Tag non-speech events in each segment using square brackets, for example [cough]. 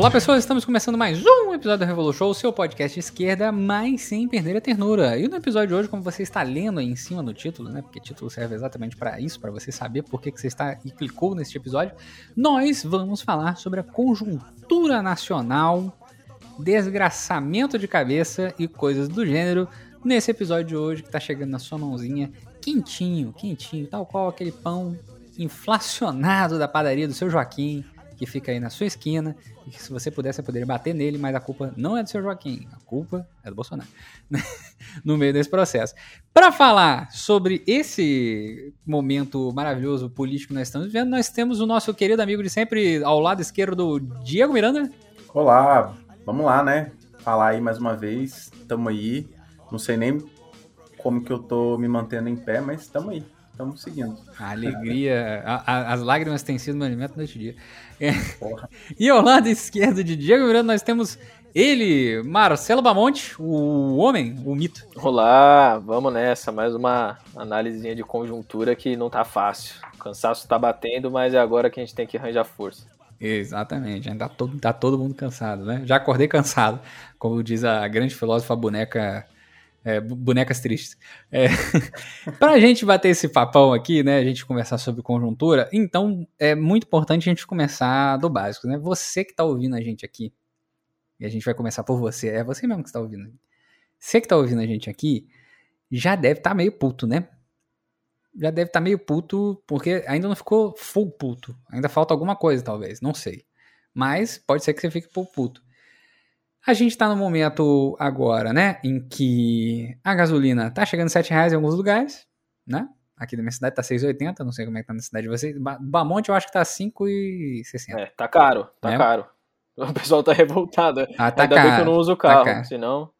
Olá pessoas, estamos começando mais um episódio do Revolu Show, seu podcast de esquerda, mas sem perder a ternura. E no episódio de hoje, como você está lendo aí em cima do título, né? Porque título serve exatamente para isso, para você saber por que, que você está e clicou neste episódio, nós vamos falar sobre a conjuntura nacional, desgraçamento de cabeça e coisas do gênero nesse episódio de hoje que está chegando na sua mãozinha, quentinho, quentinho, tal qual aquele pão inflacionado da padaria do seu Joaquim que fica aí na sua esquina, e que se você pudesse, você poderia bater nele, mas a culpa não é do seu Joaquim, a culpa é do Bolsonaro, [laughs] no meio desse processo. Para falar sobre esse momento maravilhoso político que nós estamos vivendo, nós temos o nosso querido amigo de sempre, ao lado esquerdo, Diego Miranda. Olá, vamos lá, né? Falar aí mais uma vez, tamo aí, não sei nem como que eu tô me mantendo em pé, mas tamo aí estamos seguindo. A alegria, a, a, as lágrimas têm sido meu alimento noite dia. É. [laughs] E ao lado esquerdo de Diego Miranda nós temos ele, Marcelo Bamonte, o homem, o mito. Olá, vamos nessa, mais uma análisezinha de conjuntura que não tá fácil. O cansaço tá batendo, mas é agora que a gente tem que arranjar força. Exatamente, ainda tá todo, tá todo mundo cansado, né? Já acordei cansado, como diz a grande filósofa boneca é, bonecas tristes. É, [laughs] para a gente bater esse papão aqui, né? A gente conversar sobre conjuntura, então é muito importante a gente começar do básico, né? Você que está ouvindo a gente aqui, e a gente vai começar por você, é você mesmo que está ouvindo. Você que está ouvindo a gente aqui, já deve estar tá meio puto, né? Já deve estar tá meio puto, porque ainda não ficou full puto. Ainda falta alguma coisa, talvez, não sei. Mas pode ser que você fique full puto. A gente está no momento agora, né, em que a gasolina tá chegando a 7 reais em alguns lugares, né? Aqui na minha cidade tá 6,80, não sei como é que tá na cidade de vocês. Bamonte eu acho que tá 5,60. É, tá caro, tá é. caro. [laughs] O pessoal tá revoltado. Ah, tá Ainda caro, bem que eu não uso o tá carro, tá senão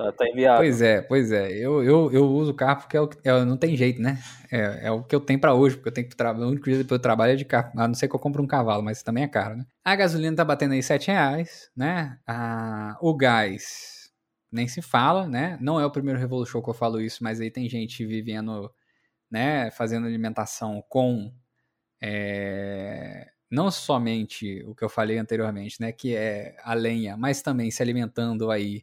Tá, tá inviável. Pois é, pois é. Eu, eu, eu uso o carro porque é o, é, não tem jeito, né? É, é o que eu tenho para hoje, porque eu tenho que trabalhar. O único dia que eu trabalho é de carro. A não ser que eu compre um cavalo, mas também é caro, né? A gasolina tá batendo aí 7 reais, né? A, o gás nem se fala, né? Não é o primeiro Revolution que eu falo isso, mas aí tem gente vivendo, né? Fazendo alimentação com. É, não somente o que eu falei anteriormente, né? Que é a lenha, mas também se alimentando aí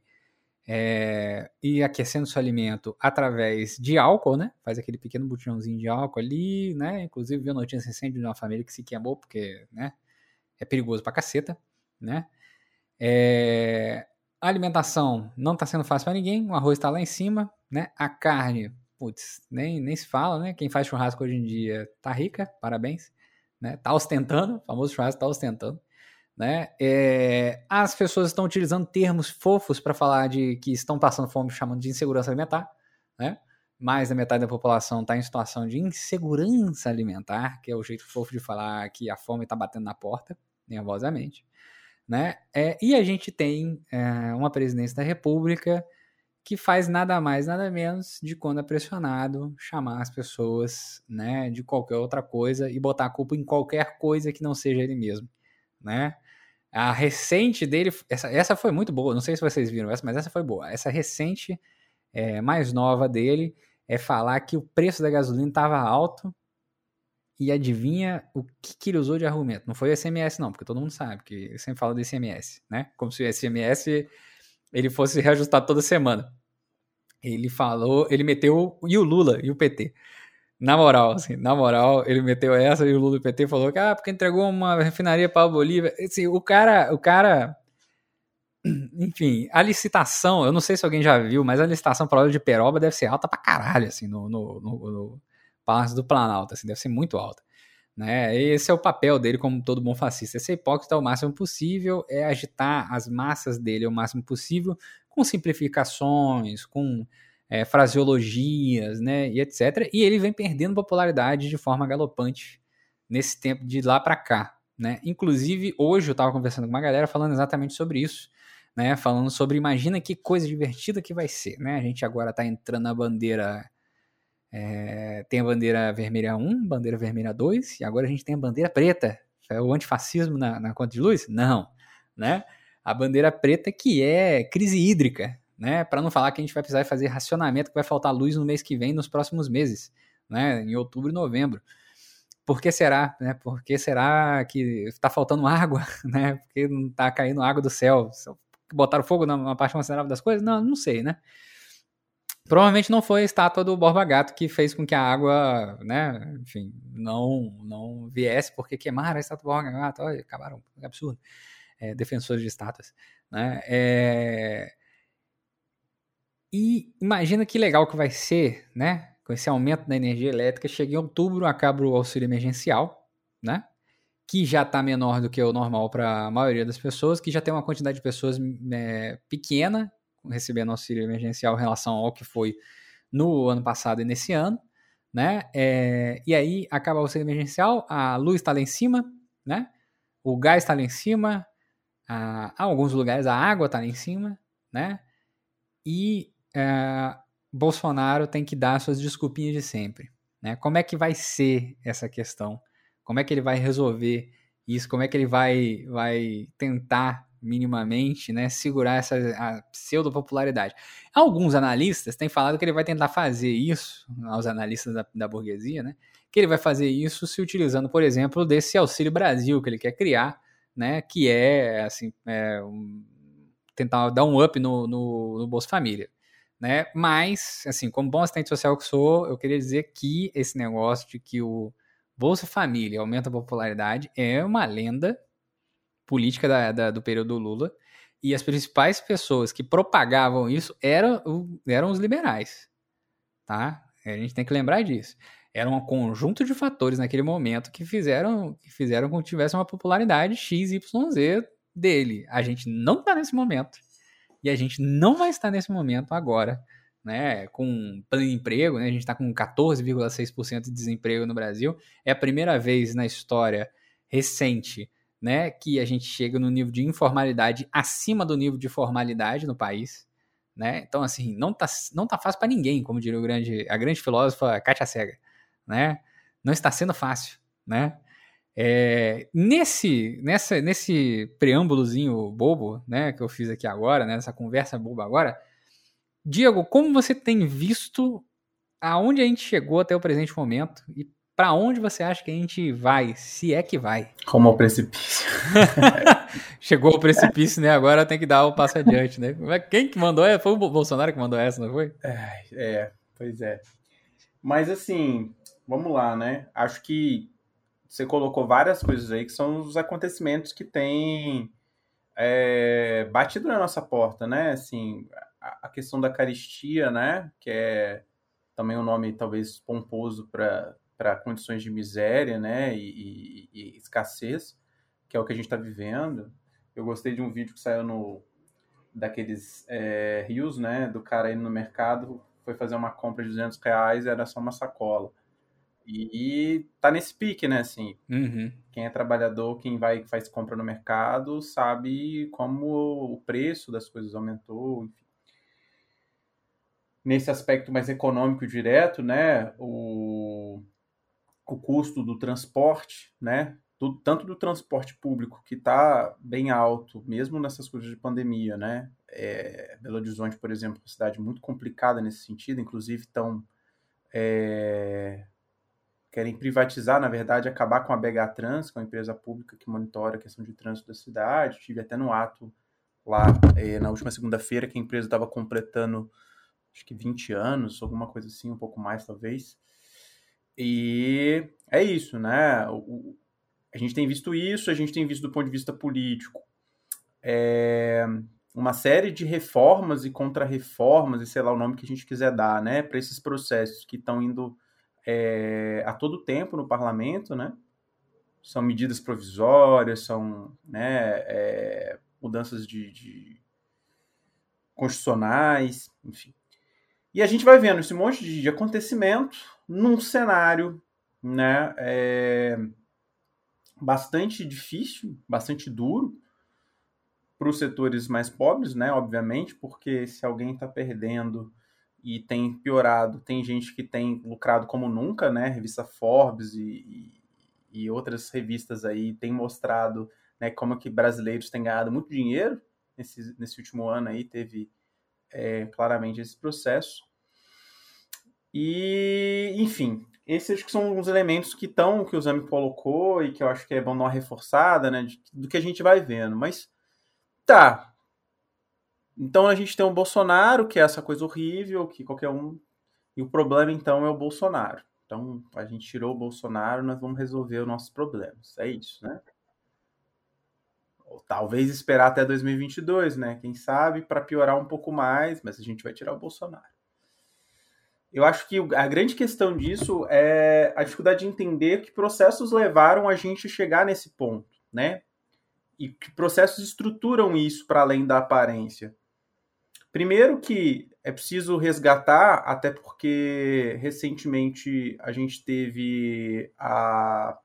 é, e aquecendo seu alimento através de álcool, né? Faz aquele pequeno botãozinho de álcool ali, né? Inclusive, viu notícia recente de uma família que se queimou porque, né? É perigoso pra caceta, né? É, a alimentação não tá sendo fácil para ninguém, o arroz tá lá em cima, né? A carne, putz, nem, nem se fala, né? Quem faz churrasco hoje em dia tá rica, parabéns, né? Tá ostentando, o famoso churrasco tá ostentando. Né? É, as pessoas estão utilizando termos fofos para falar de que estão passando fome, chamando de insegurança alimentar. Né? Mais da metade da população está em situação de insegurança alimentar, que é o jeito fofo de falar que a fome está batendo na porta, nervosamente. Né? É, e a gente tem é, uma presidência da República que faz nada mais, nada menos de quando é pressionado chamar as pessoas né, de qualquer outra coisa e botar a culpa em qualquer coisa que não seja ele mesmo. Né? A recente dele, essa, essa foi muito boa, não sei se vocês viram essa, mas essa foi boa. Essa recente, é, mais nova dele, é falar que o preço da gasolina estava alto e adivinha o que, que, ele usou de argumento. Não foi o SMS, não, porque todo mundo sabe que ele sempre fala do SMS, né? Como se o SMS ele fosse reajustado toda semana. Ele falou, ele meteu e o Lula e o PT. Na moral, assim, na moral, ele meteu essa e o Lula do PT falou que, ah, porque entregou uma refinaria para a Bolívia. Assim, o cara, o cara, [clears throat] enfim, a licitação, eu não sei se alguém já viu, mas a licitação para óleo de peroba deve ser alta pra caralho, assim, no, no, no, no Palácio do Planalto, assim, deve ser muito alta. Né? Esse é o papel dele como todo bom fascista, é ser hipócrita o máximo possível, é agitar as massas dele o máximo possível, com simplificações, com é, fraseologias, né, e etc. E ele vem perdendo popularidade de forma galopante nesse tempo de lá para cá, né? Inclusive hoje eu estava conversando com uma galera falando exatamente sobre isso, né? Falando sobre imagina que coisa divertida que vai ser, né? A gente agora está entrando na bandeira é, tem a bandeira vermelha 1, bandeira vermelha 2, e agora a gente tem a bandeira preta. É o antifascismo na, na conta de luz? Não, né? A bandeira preta que é crise hídrica, né? Para não falar que a gente vai precisar fazer racionamento, que vai faltar luz no mês que vem, nos próximos meses, né? Em outubro e novembro. por que será, né? Por que será que está faltando água, [laughs] né? Porque não está caindo água do céu? Botaram fogo numa parte considerável das coisas? Não, não sei, né? Provavelmente não foi a estátua do Borba Gato que fez com que a água, né, enfim, não, não viesse, porque queimaram a estátua do Borba Gato, olha, acabaram, que absurdo. É, defensores de estátuas, né? É... E imagina que legal que vai ser, né, com esse aumento da energia elétrica, chega em outubro, acaba o auxílio emergencial, né? Que já está menor do que o normal para a maioria das pessoas, que já tem uma quantidade de pessoas é, pequena recebendo auxílio emergencial em relação ao que foi no ano passado e nesse ano, né? É, e aí acaba o auxílio emergencial, a luz está lá em cima, né? O gás está lá em cima, a, alguns lugares a água está lá em cima, né? E é, Bolsonaro tem que dar suas desculpinhas de sempre. Né? Como é que vai ser essa questão? Como é que ele vai resolver isso? Como é que ele vai, vai tentar minimamente né, segurar essa pseudo-popularidade? Alguns analistas têm falado que ele vai tentar fazer isso, aos analistas da, da burguesia, né, que ele vai fazer isso se utilizando, por exemplo, desse Auxílio Brasil que ele quer criar, né, que é assim, é, um, tentar dar um up no, no, no Bolsa Família né? Mas, assim, como bom assistente social que sou, eu queria dizer que esse negócio de que o Bolsa Família aumenta a popularidade é uma lenda política da, da, do período Lula. E as principais pessoas que propagavam isso eram, eram os liberais, tá? A gente tem que lembrar disso. Era um conjunto de fatores naquele momento que fizeram, que fizeram com que tivesse uma popularidade XYZ dele. A gente não tá nesse momento. E a gente não vai estar nesse momento agora, né, com pleno emprego, né, a gente está com 14,6% de desemprego no Brasil. É a primeira vez na história recente né, que a gente chega no nível de informalidade acima do nível de formalidade no país. Né? Então, assim, não tá, não tá fácil para ninguém, como diria grande, a grande filósofa Kátia Sega. Né? Não está sendo fácil. Né? É, nesse, nessa, nesse preâmbulozinho bobo, né, que eu fiz aqui agora, né, nessa conversa boba agora, Diego, como você tem visto aonde a gente chegou até o presente momento e para onde você acha que a gente vai, se é que vai? Como ao precipício. [laughs] Chegou ao precipício, né? Agora tem que dar o passo adiante, né? Quem que mandou? Foi o Bolsonaro que mandou essa, não foi? É, é pois é. Mas assim, vamos lá, né? Acho que você colocou várias coisas aí que são os acontecimentos que têm é, batido na nossa porta, né? Assim, a, questão da caristia, né? Que é também um nome talvez pomposo para condições de miséria, né? E, e, e, escassez, que é o que a gente está vivendo. Eu gostei de um vídeo que saiu no daqueles é, rios, né? Do cara indo no mercado, foi fazer uma compra de 200 reais, era só uma sacola. E, tá nesse pique, né? Assim, uhum. quem é trabalhador, quem vai faz compra no mercado, sabe como o preço das coisas aumentou, enfim. Nesse aspecto mais econômico direto, né? O, o custo do transporte, né? Do, tanto do transporte público, que está bem alto, mesmo nessas coisas de pandemia, né? É, Belo Horizonte, por exemplo, é uma cidade muito complicada nesse sentido, inclusive estão é, querem privatizar, na verdade, acabar com a BH Trans, que é uma empresa pública que monitora a questão de trânsito da cidade. Tive até no ato lá eh, na última segunda-feira que a empresa estava completando acho que 20 anos, alguma coisa assim, um pouco mais talvez. E é isso, né? O, a gente tem visto isso, a gente tem visto do ponto de vista político. É, uma série de reformas e contra-reformas, e sei lá o nome que a gente quiser dar, né, para esses processos que estão indo é, a todo tempo no parlamento, né? São medidas provisórias, são né, é, mudanças de, de, constitucionais, enfim. E a gente vai vendo esse monte de, de acontecimento num cenário né, é, bastante difícil, bastante duro para os setores mais pobres, né? Obviamente, porque se alguém está perdendo e tem piorado. Tem gente que tem lucrado como nunca, né? Revista Forbes e, e, outras revistas aí têm mostrado né, como que brasileiros têm ganhado muito dinheiro nesse, nesse último ano aí, teve é, claramente esse processo. E, enfim, esses acho que são os elementos que estão, que o Zami colocou e que eu acho que é bom dar uma reforçada, né, de, do que a gente vai vendo. Mas, tá. Então a gente tem o Bolsonaro, que é essa coisa horrível, que qualquer um. E o problema, então, é o Bolsonaro. Então, a gente tirou o Bolsonaro, nós vamos resolver os nossos problemas. É isso, né? Ou talvez esperar até 2022, né? Quem sabe, para piorar um pouco mais, mas a gente vai tirar o Bolsonaro. Eu acho que a grande questão disso é a dificuldade de entender que processos levaram a gente a chegar nesse ponto, né? E que processos estruturam isso para além da aparência. Primeiro que é preciso resgatar, até porque recentemente a gente teve a,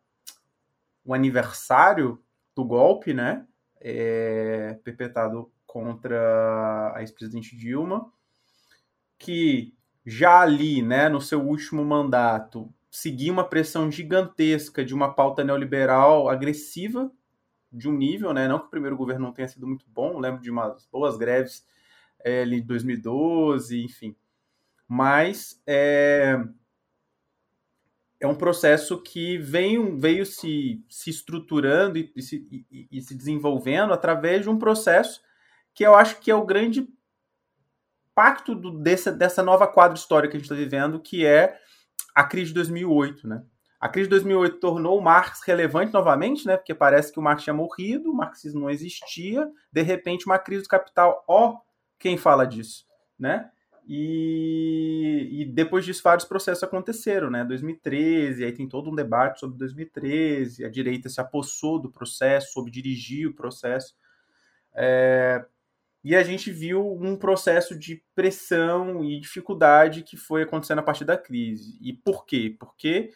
o aniversário do golpe, né? É, perpetrado contra a ex-presidente Dilma, que já ali, né, no seu último mandato, seguia uma pressão gigantesca de uma pauta neoliberal agressiva de um nível, né? Não que o primeiro governo não tenha sido muito bom, lembro de umas boas greves é, ali em 2012, enfim. Mas é, é um processo que veio, veio se, se estruturando e, e, se, e, e se desenvolvendo através de um processo que eu acho que é o grande impacto do, dessa, dessa nova quadro histórica que a gente está vivendo, que é a crise de 2008, né? A crise de 2008 tornou o Marx relevante novamente, né? Porque parece que o Marx tinha morrido, o marxismo não existia, de repente uma crise do capital, ó, quem fala disso, né? E, e, depois disso vários processos aconteceram, né? 2013, aí tem todo um debate sobre 2013, a direita se apossou do processo, soube dirigir o processo. É, e a gente viu um processo de pressão e dificuldade que foi acontecendo a partir da crise. E por quê? Porque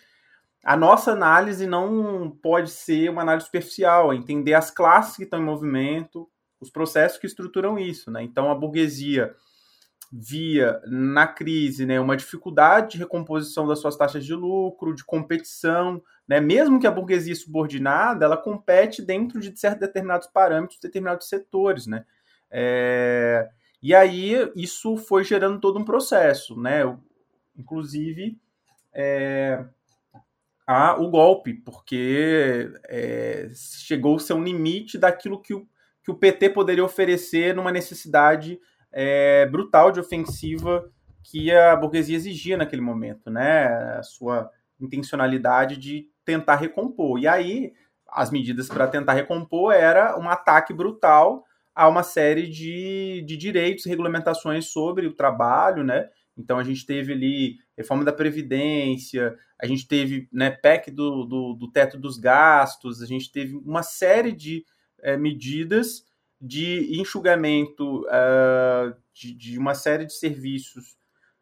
a nossa análise não pode ser uma análise superficial, é entender as classes que estão em movimento, os processos que estruturam isso. Né? Então, a burguesia via na crise né, uma dificuldade de recomposição das suas taxas de lucro, de competição, né? mesmo que a burguesia subordinada, ela compete dentro de certos determinados parâmetros, determinados setores, né? É, e aí isso foi gerando todo um processo, né? Inclusive é, o golpe, porque é, chegou-se a um limite daquilo que o, que o PT poderia oferecer numa necessidade é, brutal de ofensiva que a burguesia exigia naquele momento, né? A sua intencionalidade de tentar recompor. E aí as medidas para tentar recompor era um ataque brutal há uma série de, de direitos e regulamentações sobre o trabalho, né? Então a gente teve ali reforma da Previdência, a gente teve né, PEC do, do, do teto dos gastos, a gente teve uma série de é, medidas de enxugamento uh, de, de, uma série de serviços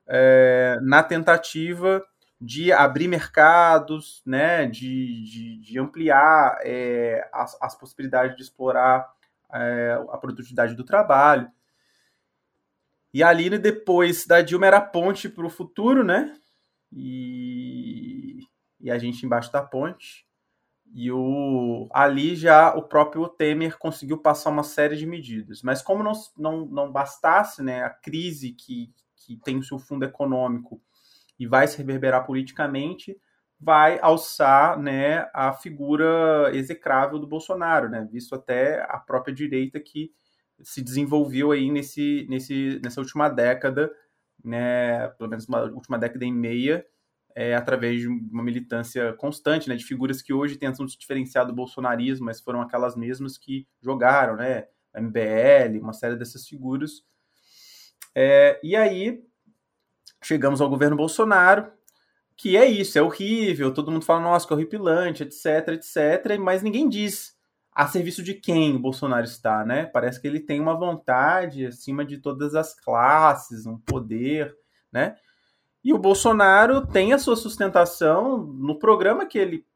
uh, na tentativa de abrir mercados, né, de, de, de ampliar é, as, as possibilidades de explorar a produtividade do trabalho. E a Aline, depois da Dilma, era a ponte para o futuro, né? E, e a gente embaixo da ponte. E o, ali já o próprio Temer conseguiu passar uma série de medidas. Mas como não, não, não bastasse né, a crise que, que tem o seu fundo econômico e vai se reverberar politicamente, vai alçar né, a figura execrável do Bolsonaro, né, visto até a própria direita que se desenvolveu aí nesse, nesse, nessa última década, né, pelo menos uma última década e meia, é, através de uma militância constante, né, de figuras que hoje tentam se diferenciar do bolsonarismo, mas foram aquelas mesmas que jogaram, né, MBL, uma série dessas figuras. É, e aí chegamos ao governo Bolsonaro, que é isso, é horrível, todo mundo fala, nossa, que horripilante, etc, etc, mas ninguém diz a serviço de quem o Bolsonaro está, né? Parece que ele tem uma vontade acima de todas as classes, um poder, né? E o Bolsonaro tem a sua sustentação no programa que ele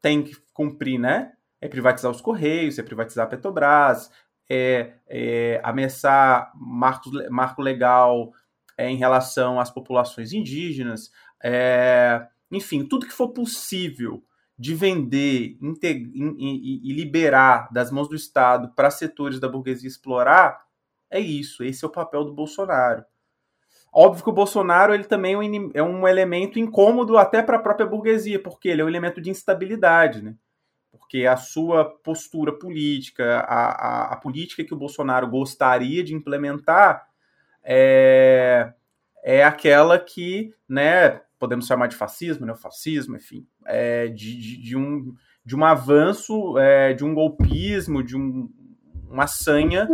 tem que cumprir, né? É privatizar os Correios, é privatizar a Petrobras, é, é ameaçar marcos, marco legal é, em relação às populações indígenas, é, enfim, tudo que for possível de vender e, e liberar das mãos do Estado para setores da burguesia explorar, é isso, esse é o papel do Bolsonaro. Óbvio que o Bolsonaro ele também é um é elemento incômodo até para a própria burguesia, porque ele é um elemento de instabilidade, né? Porque a sua postura política, a, a, a política que o Bolsonaro gostaria de implementar é, é aquela que, né, podemos chamar de fascismo, né, fascismo, enfim, é de, de, de um, de um avanço, é, de um golpismo, de um, uma sanha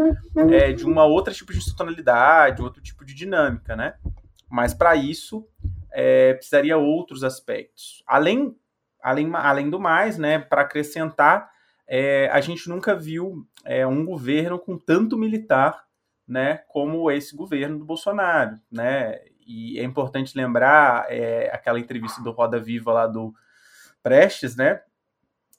é, de uma outra tipo de institucionalidade, outro tipo de dinâmica, né? Mas para isso é, precisaria outros aspectos. Além, além, além do mais, né, para acrescentar, é, a gente nunca viu é, um governo com tanto militar, né, como esse governo do Bolsonaro, né? E é importante lembrar é, aquela entrevista do Roda Viva lá do Prestes, né?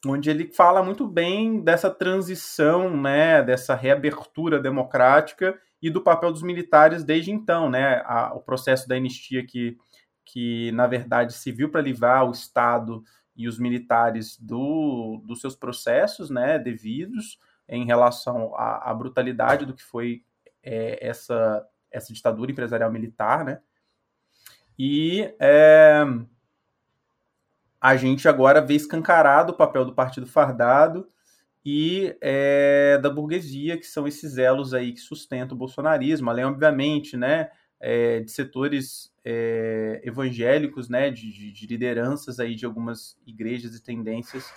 Onde ele fala muito bem dessa transição, né, dessa reabertura democrática e do papel dos militares desde então, né, a, o processo da anistia que, que na verdade serviu para livrar o Estado e os militares do, dos seus processos, né, devidos em relação à, à brutalidade do que foi é, essa essa ditadura empresarial militar, né, e é, a gente agora vê escancarado o papel do Partido Fardado e é, da burguesia, que são esses elos aí que sustentam o bolsonarismo, além, obviamente, né, é, de setores é, evangélicos, né, de, de, lideranças aí de algumas igrejas e tendências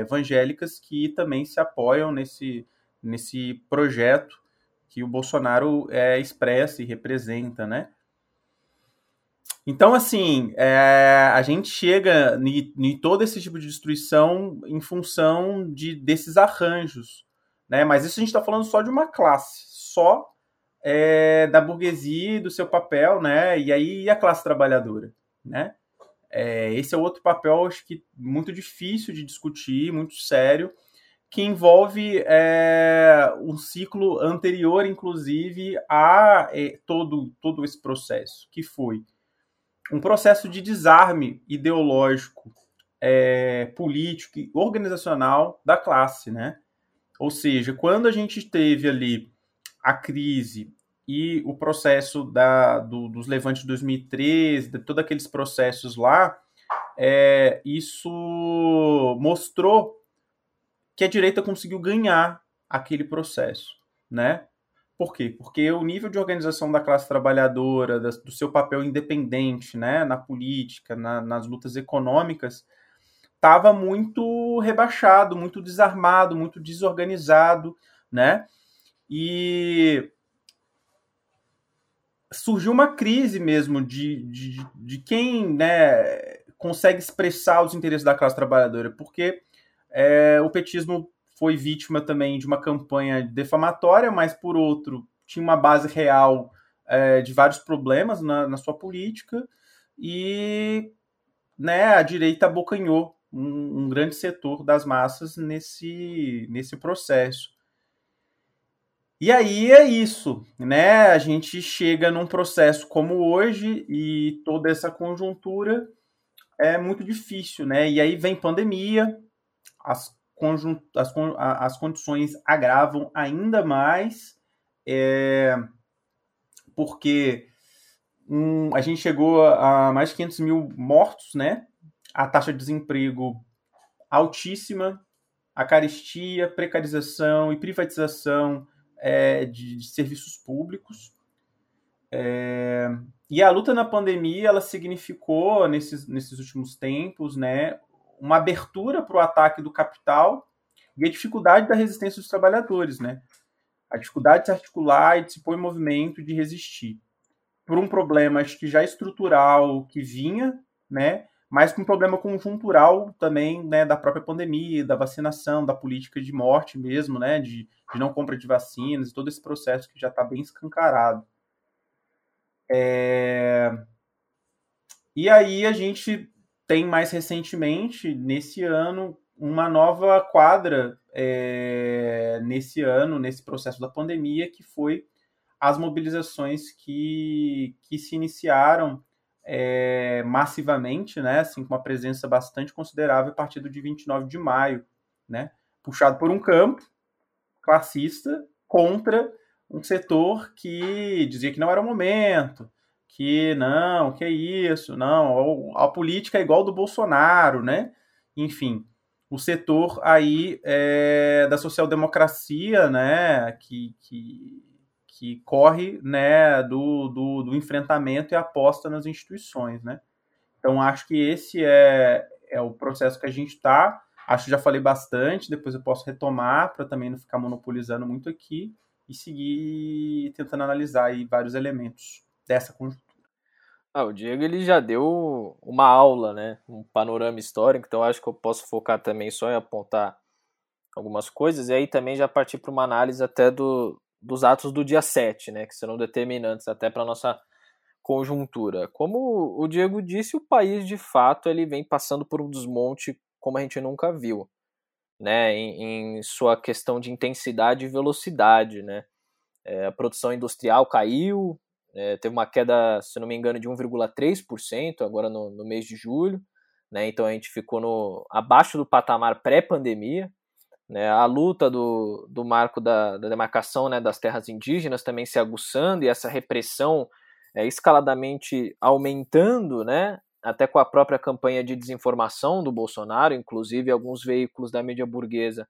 evangélicas que também se apoiam nesse, nesse projeto que o Bolsonaro expressa e representa, né? Então, assim, é, a gente chega em todo esse tipo de destruição em função de, desses arranjos, né? Mas isso a gente está falando só de uma classe, só é, da burguesia do seu papel, né? E aí e a classe trabalhadora, né? É, esse é outro papel, acho que muito difícil de discutir, muito sério, que envolve é, um ciclo anterior, inclusive, a é, todo, todo esse processo, que foi um processo de desarme ideológico, é, político e organizacional da classe, né? Ou seja, quando a gente teve ali a crise e o processo da, do, dos levantes de 2013, de todos aqueles processos lá, é, isso mostrou que a direita conseguiu ganhar aquele processo, né? Por quê? Porque o nível de organização da classe trabalhadora, do seu papel independente né, na política, na, nas lutas econômicas, estava muito rebaixado, muito desarmado, muito desorganizado, né? E surgiu uma crise mesmo de, de, de quem né, consegue expressar os interesses da classe trabalhadora, porque é, o petismo foi vítima também de uma campanha defamatória, mas por outro tinha uma base real é, de vários problemas na, na, sua política e né, a direita abocanhou um, um, grande setor das massas nesse, nesse processo. E aí é isso, né? A gente chega num processo como hoje e toda essa conjuntura é muito difícil, né? E aí vem pandemia, as as, as condições agravam ainda mais, é, porque um, a gente chegou a mais de 500 mil mortos, né? A taxa de desemprego altíssima, a carestia, precarização e privatização é, de, de, serviços públicos. É, e a luta na pandemia, ela significou, nesses, nesses últimos tempos, né, uma abertura para o ataque do capital e a dificuldade da resistência dos trabalhadores, né? A dificuldade de se articular e de se pôr em movimento, de resistir. Por um problema, acho que já estrutural que vinha, né? Mas com um problema conjuntural também, né? Da própria pandemia, da vacinação, da política de morte mesmo, né? De, de não compra de vacinas, todo esse processo que já está bem escancarado. É... E aí a gente tem mais recentemente, nesse ano, uma nova quadra é, nesse ano, nesse processo da pandemia, que foi as mobilizações que, que se iniciaram é, massivamente, né, assim, com uma presença bastante considerável a partir do dia 29 de maio, né, puxado por um campo classista contra um setor que dizia que não era o momento, que não, que é isso, não, a política é igual do Bolsonaro, né? Enfim, o setor aí é, da social-democracia, né, que, que, que corre né, do, do, do, enfrentamento e aposta nas instituições, né? Então, acho que esse é, é o processo que a gente está. Acho que já falei bastante, depois eu posso retomar para também não ficar monopolizando muito aqui e seguir tentando analisar aí vários elementos dessa conjuntura. Ah, o Diego ele já deu uma aula, né? Um panorama histórico, então acho que eu posso focar também só em apontar algumas coisas e aí também já partir para uma análise até do, dos atos do dia 7, né? Que serão determinantes até para nossa conjuntura. Como o Diego disse, o país de fato ele vem passando por um desmonte como a gente nunca viu, né? Em, em sua questão de intensidade e velocidade, né? É, a produção industrial caiu, é, teve uma queda, se não me engano, de 1,3% agora no, no, mês de julho. Né, então a gente ficou no, abaixo do patamar pré-pandemia. Né, a luta do, do marco da, da demarcação né, das terras indígenas também se aguçando e essa repressão é, escaladamente aumentando, né, até com a própria campanha de desinformação do Bolsonaro, inclusive alguns veículos da mídia burguesa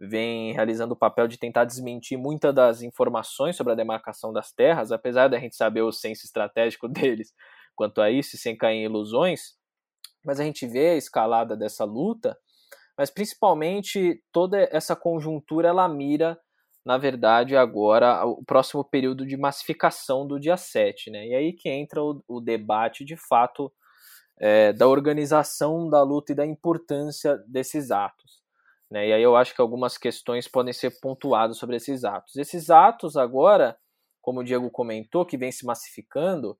vem realizando o papel de tentar desmentir muitas das informações sobre a demarcação das terras, apesar da gente saber o senso estratégico [laughs] deles quanto a isso, sem cair em ilusões, mas a gente vê a escalada dessa luta, mas principalmente toda essa conjuntura ela mira, na verdade, agora o próximo período de massificação do dia 7, né? E aí que entra o, o debate de fato é, da organização da luta e da importância desses atos. Né? E aí eu acho que algumas questões podem ser pontuadas sobre esses atos. Esses atos agora, como o Diego comentou, que vem se massificando,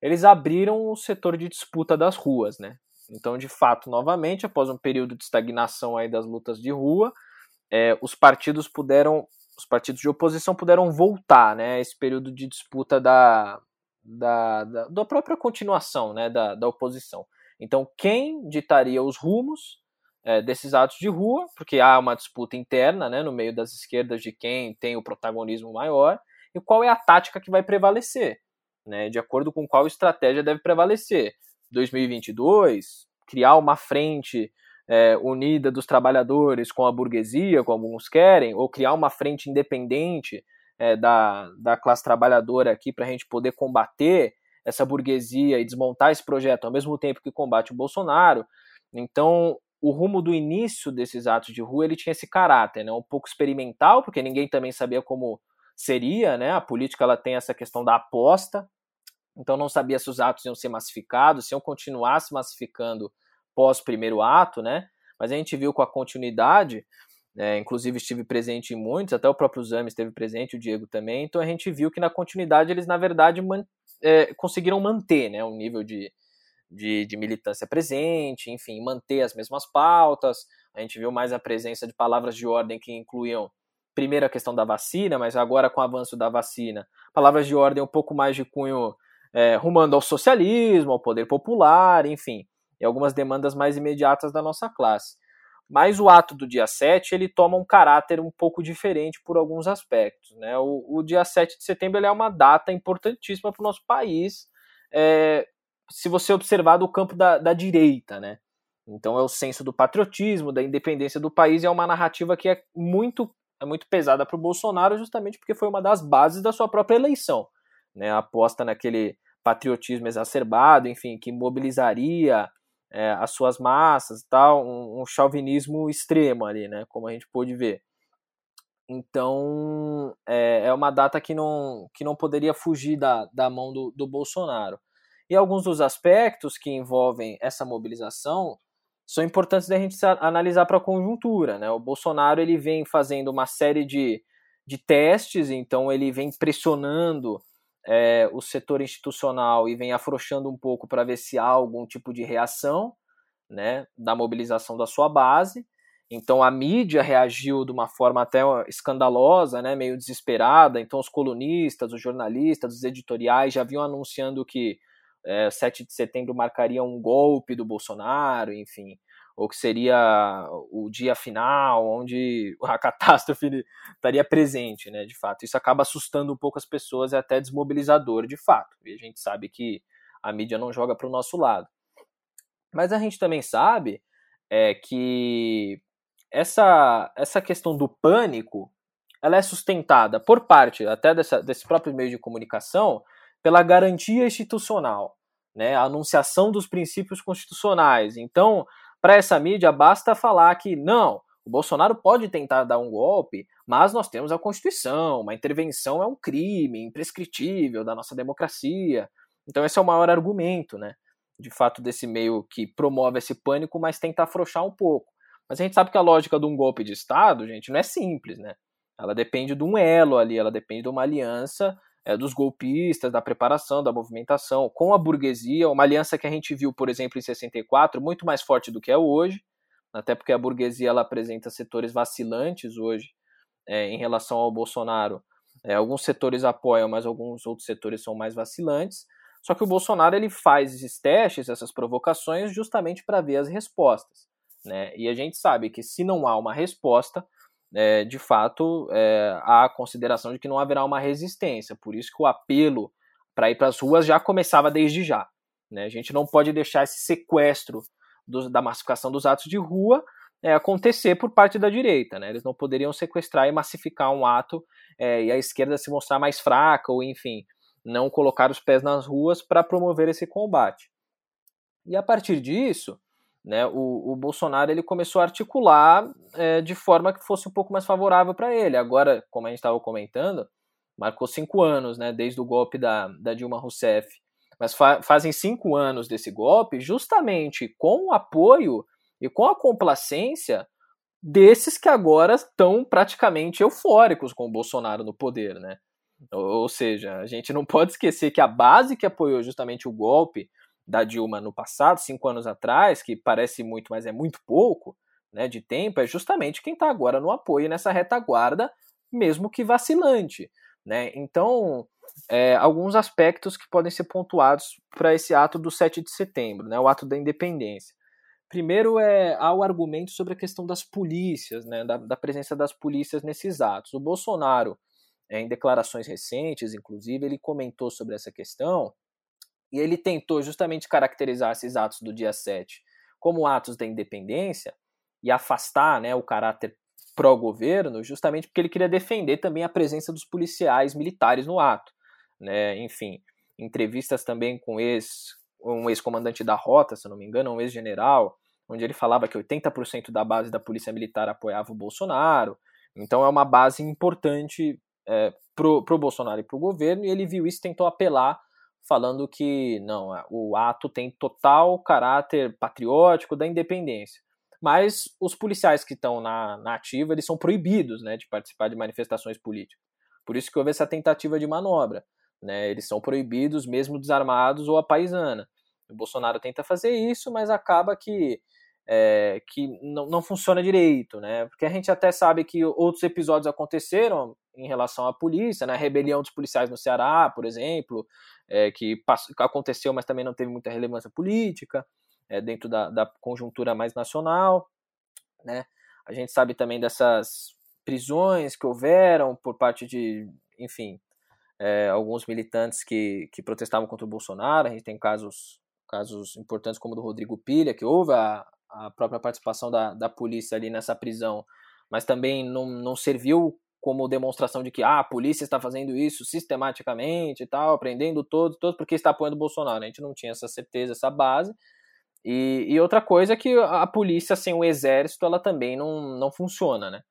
eles abriram o setor de disputa das ruas, né? Então, de fato, novamente, após um período de estagnação aí das lutas de rua, é, os partidos puderam, os partidos de oposição puderam voltar, né? Esse período de disputa da, da, da, da própria continuação, né? Da, da oposição. Então, quem ditaria os rumos é, desses atos de rua, porque há uma disputa interna né, no meio das esquerdas de quem tem o protagonismo maior e qual é a tática que vai prevalecer, né, de acordo com qual estratégia deve prevalecer. 2022, criar uma frente é, unida dos trabalhadores com a burguesia, como alguns querem, ou criar uma frente independente é, da, da classe trabalhadora aqui para a gente poder combater essa burguesia e desmontar esse projeto ao mesmo tempo que combate o Bolsonaro. Então, o rumo do início desses atos de rua ele tinha esse caráter, né, um pouco experimental, porque ninguém também sabia como seria, né? A política ela tem essa questão da aposta, então não sabia se os atos iam ser massificados, se iam continuar se massificando pós primeiro ato, né? Mas a gente viu com a continuidade, é, inclusive estive presente em muitos, até o próprio Zami esteve presente, o Diego também. Então a gente viu que na continuidade eles na verdade man, é, conseguiram manter, né, um nível de, de, de militância presente, enfim, manter as mesmas pautas. A gente viu mais a presença de palavras de ordem que incluíam primeiro a questão da vacina, mas agora com o avanço da vacina, palavras de ordem um pouco mais de cunho é, rumando ao socialismo, ao poder popular, enfim, e algumas demandas mais imediatas da nossa classe. Mas o ato do dia 7, ele toma um caráter um pouco diferente por alguns aspectos. Né? O, o dia 7 de setembro é uma data importantíssima para o nosso país, é, se você observar do campo da, da direita, né? Então é o senso do patriotismo, da independência do país, e é uma narrativa que é muito, é muito pesada para o Bolsonaro, justamente porque foi uma das bases da sua própria eleição. Né? A aposta naquele patriotismo exacerbado, enfim, que mobilizaria é, as suas massas tal, um, um chauvinismo extremo ali, né? Como a gente pôde ver. Então é, é uma data que não, que não poderia fugir da, da mão do, do Bolsonaro. E alguns dos aspectos que envolvem essa mobilização são importantes da gente analisar para a conjuntura. Né? O Bolsonaro ele vem fazendo uma série de, de testes, então ele vem pressionando é, o setor institucional e vem afrouxando um pouco para ver se há algum tipo de reação né, da mobilização da sua base. Então a mídia reagiu de uma forma até escandalosa, né, meio desesperada. Então os colunistas, os jornalistas, os editoriais já vinham anunciando que é, 7 de setembro marcaria um golpe do Bolsonaro, enfim. ou que seria o dia final, onde [laughs] a catástrofe estaria presente, né, de fato. Isso acaba assustando um pouco as pessoas, é até desmobilizador, de fato. E a gente sabe que a mídia não joga para o nosso lado. Mas a gente também sabe é, que essa, essa questão do pânico, ela é sustentada por parte até dessa, desse próprio meio de comunicação pela garantia institucional, né, a anunciação dos princípios constitucionais. Então, para essa mídia, basta falar que não, o Bolsonaro pode tentar dar um golpe, mas nós temos a Constituição, uma intervenção é um crime imprescritível da nossa democracia. Então esse é o maior argumento, né? De fato, desse meio que promove esse pânico, mas tenta afrouxar um pouco. Mas a gente sabe que a lógica de um golpe de Estado, gente, não é simples, né? Ela depende de um elo ali, ela depende de uma aliança é, dos golpistas, da preparação, da movimentação com a burguesia, uma aliança que a gente viu, por exemplo, em 64, muito mais forte do que é hoje, até porque a burguesia ela apresenta setores vacilantes hoje é, em relação ao Bolsonaro. É, alguns setores apoiam, mas alguns outros setores são mais vacilantes. Só que o Bolsonaro ele faz esses testes, essas provocações, justamente para ver as respostas. Né? E a gente sabe que se não há uma resposta, é, de fato, é, há a consideração de que não haverá uma resistência. Por isso que o apelo para ir para as ruas já começava desde já. Né? A gente não pode deixar esse sequestro do, da massificação dos atos de rua é, acontecer por parte da direita. Né? Eles não poderiam sequestrar e massificar um ato é, e a esquerda se mostrar mais fraca, ou enfim, não colocar os pés nas ruas para promover esse combate. E a partir disso, né, o, o Bolsonaro ele começou a articular é, de forma que fosse um pouco mais favorável para ele. Agora, como a gente estava comentando, marcou cinco anos, né, desde o golpe da, da Dilma Rousseff. Mas fa fazem cinco anos desse golpe, justamente com o apoio e com a complacência desses que agora estão praticamente eufóricos com o Bolsonaro no poder, né? Ou seja, a gente não pode esquecer que a base que apoiou justamente o golpe da Dilma no passado, cinco anos atrás, que parece muito, mas é muito pouco né, de tempo, é justamente quem está agora no apoio nessa retaguarda, mesmo que vacilante. Né? Então, é, alguns aspectos que podem ser pontuados para esse ato do 7 de setembro, né, o ato da independência. Primeiro é há o argumento sobre a questão das polícias, né, da, da presença das polícias nesses atos. O Bolsonaro, é, em declarações recentes, inclusive, ele comentou sobre essa questão e ele tentou justamente caracterizar esses atos do dia 7 como atos da independência e afastar né, o caráter pró-governo, justamente porque ele queria defender também a presença dos policiais militares no ato. Né? Enfim, entrevistas também com ex, um ex-comandante da rota, se não me engano, um ex-general, onde ele falava que 80% da base da polícia militar apoiava o Bolsonaro. Então é uma base importante é, pro, pro Bolsonaro e pro governo, e ele viu isso e tentou apelar falando que não, o ato tem total caráter patriótico da independência. Mas os policiais que estão na, na ativa, eles são proibidos né, de participar de manifestações políticas. Por isso que houve essa tentativa de manobra. Né? Eles são proibidos, mesmo desarmados ou a paisana. O Bolsonaro tenta fazer isso, mas acaba que, é, que não, não funciona direito, né? Porque a gente até sabe que outros episódios aconteceram em relação à polícia, né? A rebelião dos policiais no Ceará, por exemplo, é, que aconteceu, mas também não teve muita relevância política, é, dentro da, da, conjuntura mais nacional. Né? A gente sabe também dessas prisões que houveram por parte de, enfim, é, alguns militantes que, que protestavam contra o Bolsonaro. A gente tem casos, casos importantes como o do Rodrigo Pilha, que houve a, a própria participação da, da polícia ali nessa prisão, mas também não, não serviu como demonstração de que ah, a polícia está fazendo isso sistematicamente e tal, prendendo todos, todos porque está apoiando o Bolsonaro. A gente não tinha essa certeza, essa base. E, e outra coisa é que a polícia sem o exército, ela também não, não funciona, né?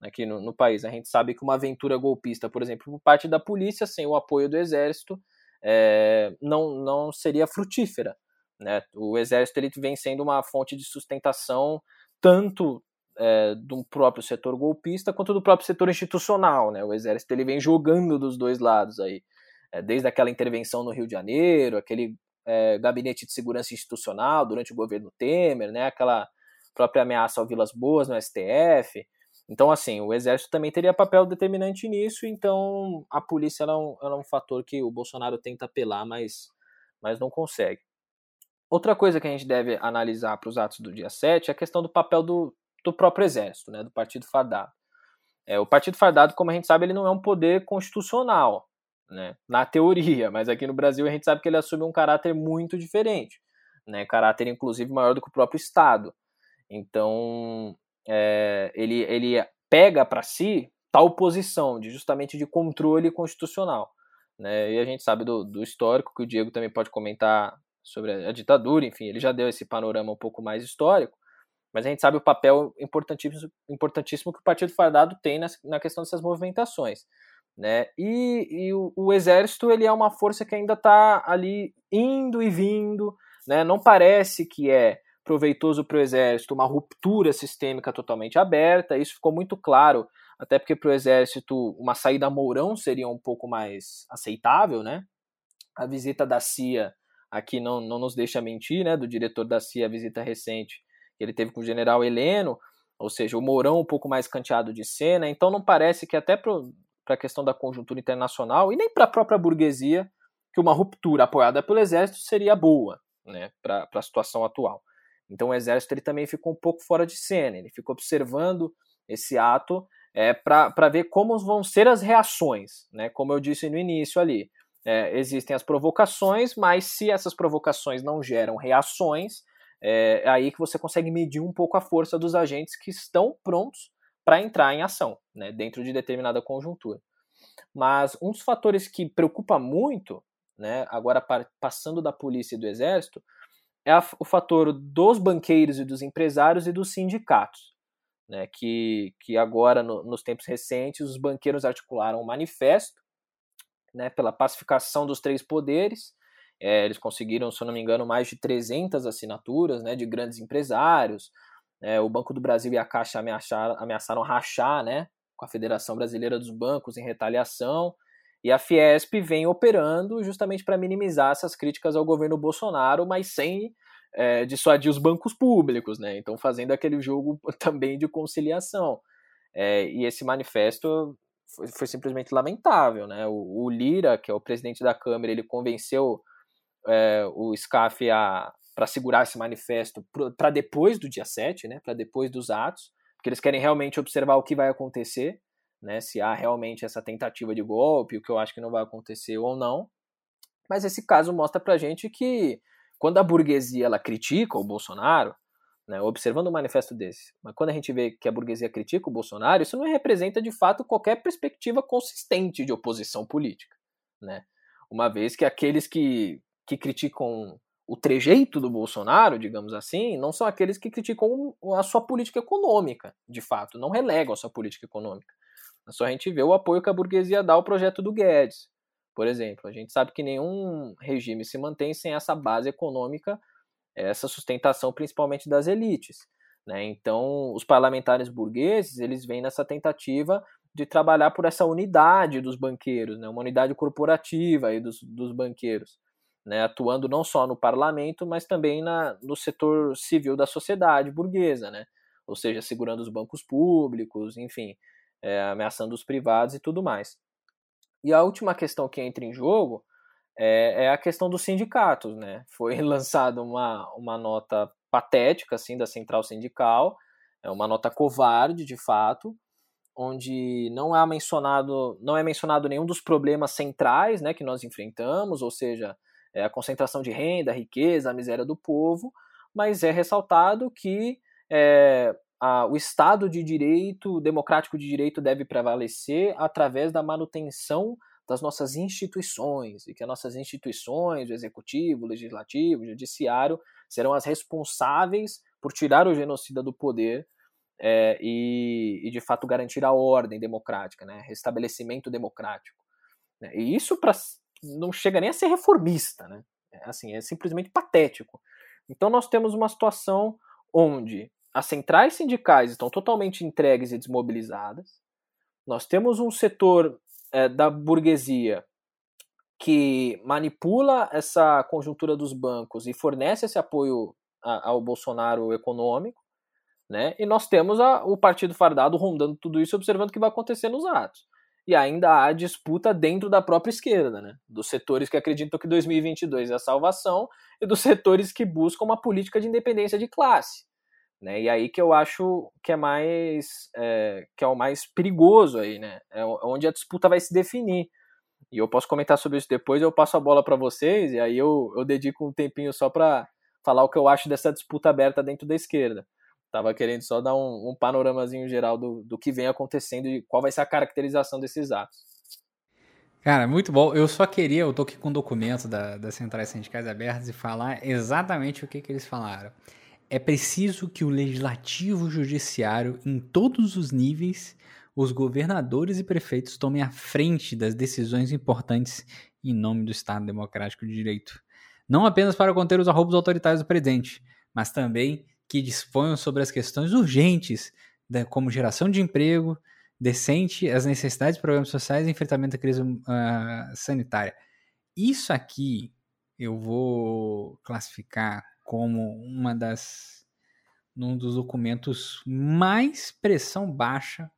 Aqui no, no país. A gente sabe que uma aventura golpista, por exemplo, por parte da polícia, sem o apoio do exército, é, não, não seria frutífera. Né? O exército ele vem sendo uma fonte de sustentação tanto é, do próprio setor golpista quanto do próprio setor institucional, né? O exército ele vem jogando dos dois lados aí, é, desde aquela intervenção no Rio de Janeiro, aquele é, gabinete de segurança institucional durante o governo Temer, né? Aquela própria ameaça ao Vilas Boas no STF. Então, assim, o exército também teria papel determinante nisso, então a polícia é um, é um fator que o Bolsonaro tenta apelar, mas, mas não consegue. outra coisa que a gente deve analisar para os atos do dia 7 é a questão do papel do, do próprio exército, né, do partido fardado. É, o partido fardado, como a gente sabe, ele não é um poder constitucional, né, na teoria, mas aqui no Brasil a gente sabe que ele assume um caráter muito diferente, né, caráter inclusive maior do que o próprio Estado. Então, é, ele, ele pega para si tal posição de justamente de controle constitucional. Né? E a gente sabe do, do histórico, que o Diego também pode comentar sobre a, a ditadura, enfim, ele já deu esse panorama um pouco mais histórico, mas a gente sabe o papel importantíssimo, importantíssimo que o Partido Fardado tem na, questão dessas movimentações. Né? E, e o, o, exército ele é uma força que ainda está ali indo e vindo, né? não parece que é proveitoso para o exército uma ruptura sistêmica totalmente aberta, isso ficou muito claro, até porque para o exército uma saída Mourão seria um pouco mais aceitável, né? A visita da CIA aqui não, não nos deixa mentir, né? Do diretor da CIA, a visita recente ele teve com o general Heleno, ou seja, o Mourão um pouco mais canteado de cena, então não parece que até para a questão da conjuntura internacional e nem para a própria burguesia que uma ruptura apoiada pelo exército seria boa, né? Para a situação atual. Então o exército ele também ficou um pouco fora de cena, ele ficou observando esse ato é, para ver como vão ser as reações, né? Como eu disse no início ali, é, existem as provocações, mas se essas provocações não geram reações, é, é aí que você consegue medir um pouco a força dos agentes que estão prontos para entrar em ação, né? Dentro de determinada conjuntura. Mas um dos fatores que preocupa muito, né? Agora passando da polícia e do exército, é a, o fator dos banqueiros e dos empresários e dos sindicatos. Né, que, que agora, no, nos tempos recentes, os banqueiros articularam um manifesto né, pela pacificação dos três poderes. É, eles conseguiram, se eu não me engano, mais de 300 assinaturas né, de grandes empresários. É, o Banco do Brasil e a Caixa ameaçaram, ameaçaram rachar né, com a Federação Brasileira dos Bancos em retaliação. E a Fiesp vem operando justamente para minimizar essas críticas ao governo Bolsonaro, mas sem é, dissuadir os bancos públicos, né? Então fazendo aquele jogo [laughs] também de conciliação. É, e esse manifesto foi, foi, simplesmente lamentável, né? O, o, Lira, que é o presidente da Câmara, ele convenceu é, o SCAF para segurar esse manifesto para depois do dia 7, né? Para depois dos atos, porque eles querem realmente observar o que vai acontecer né, se há realmente essa tentativa de golpe, o que eu acho que não vai acontecer ou não. Mas esse caso mostra pra gente que quando a burguesia ela critica o Bolsonaro, né, observando um manifesto desse, mas quando a gente vê que a burguesia critica o Bolsonaro, isso não representa de fato qualquer perspectiva consistente de oposição política, né? Uma vez que aqueles que, que criticam o trejeito do Bolsonaro, digamos assim, não são aqueles que criticam a sua política econômica, de fato, não relegam a sua política econômica. É só a gente vê o apoio que a burguesia dá ao projeto do Guedes. Por exemplo, a gente sabe que nenhum regime se mantém sem essa base econômica, essa sustentação principalmente das elites. Né? Então, os parlamentares burgueses eles vêm nessa tentativa de trabalhar por essa unidade dos banqueiros, né? uma unidade corporativa aí dos, dos banqueiros, né? atuando não só no parlamento, mas também na, no setor civil da sociedade burguesa, né? ou seja, segurando os bancos públicos, enfim, é, ameaçando os privados e tudo mais. E a última questão que entra em jogo é, é a questão dos sindicatos, né? [laughs] Foi lançada uma, uma nota patética, assim, da central sindical, é uma nota covarde, de fato, onde não é mencionado não é mencionado nenhum dos problemas centrais, né, que nós enfrentamos, ou seja, é a concentração de renda, a riqueza, a miséria do povo, mas é ressaltado que é, a, o Estado de Direito, democrático de direito, deve prevalecer através da manutenção das nossas instituições, e que as nossas instituições, o executivo, o legislativo, o judiciário, serão as responsáveis por tirar o genocida do poder é, e, e, de fato, garantir a ordem democrática, né, restabelecimento democrático. Né? E isso pra, não chega nem a ser reformista, né? É, assim, é simplesmente patético. Então nós temos uma situação onde as centrais sindicais estão totalmente entregues e desmobilizadas. Nós temos um setor é, da burguesia que manipula essa conjuntura dos bancos e fornece esse apoio a, ao Bolsonaro econômico, né? E nós temos a, o partido fardado rondando tudo isso, observando o que vai acontecer nos atos. E ainda há disputa dentro da própria esquerda, né? Dos setores que acreditam que 2022 é a salvação e dos setores que buscam uma política de independência de classe. Né? E aí que eu acho que é mais é, que é o mais perigoso aí, né? É onde a disputa vai se definir. E eu posso comentar sobre isso depois, eu passo a bola para vocês, e aí eu, eu dedico um tempinho só para falar o que eu acho dessa disputa aberta dentro da esquerda. Tava querendo só dar um, um panoramazinho geral do, do que vem acontecendo e qual vai ser a caracterização desses atos. Cara, muito bom. Eu só queria, eu tô aqui com um documento da, das centrais sindicais abertas e falar exatamente o que, que eles falaram. É preciso que o legislativo, o judiciário, em todos os níveis, os governadores e prefeitos tomem a frente das decisões importantes em nome do Estado Democrático de Direito. Não apenas para conter os arroubos autoritários do presidente, mas também que disponham sobre as questões urgentes, como geração de emprego decente, as necessidades de programas sociais e enfrentamento da crise uh, sanitária. Isso aqui eu vou classificar como uma das um dos documentos mais pressão baixa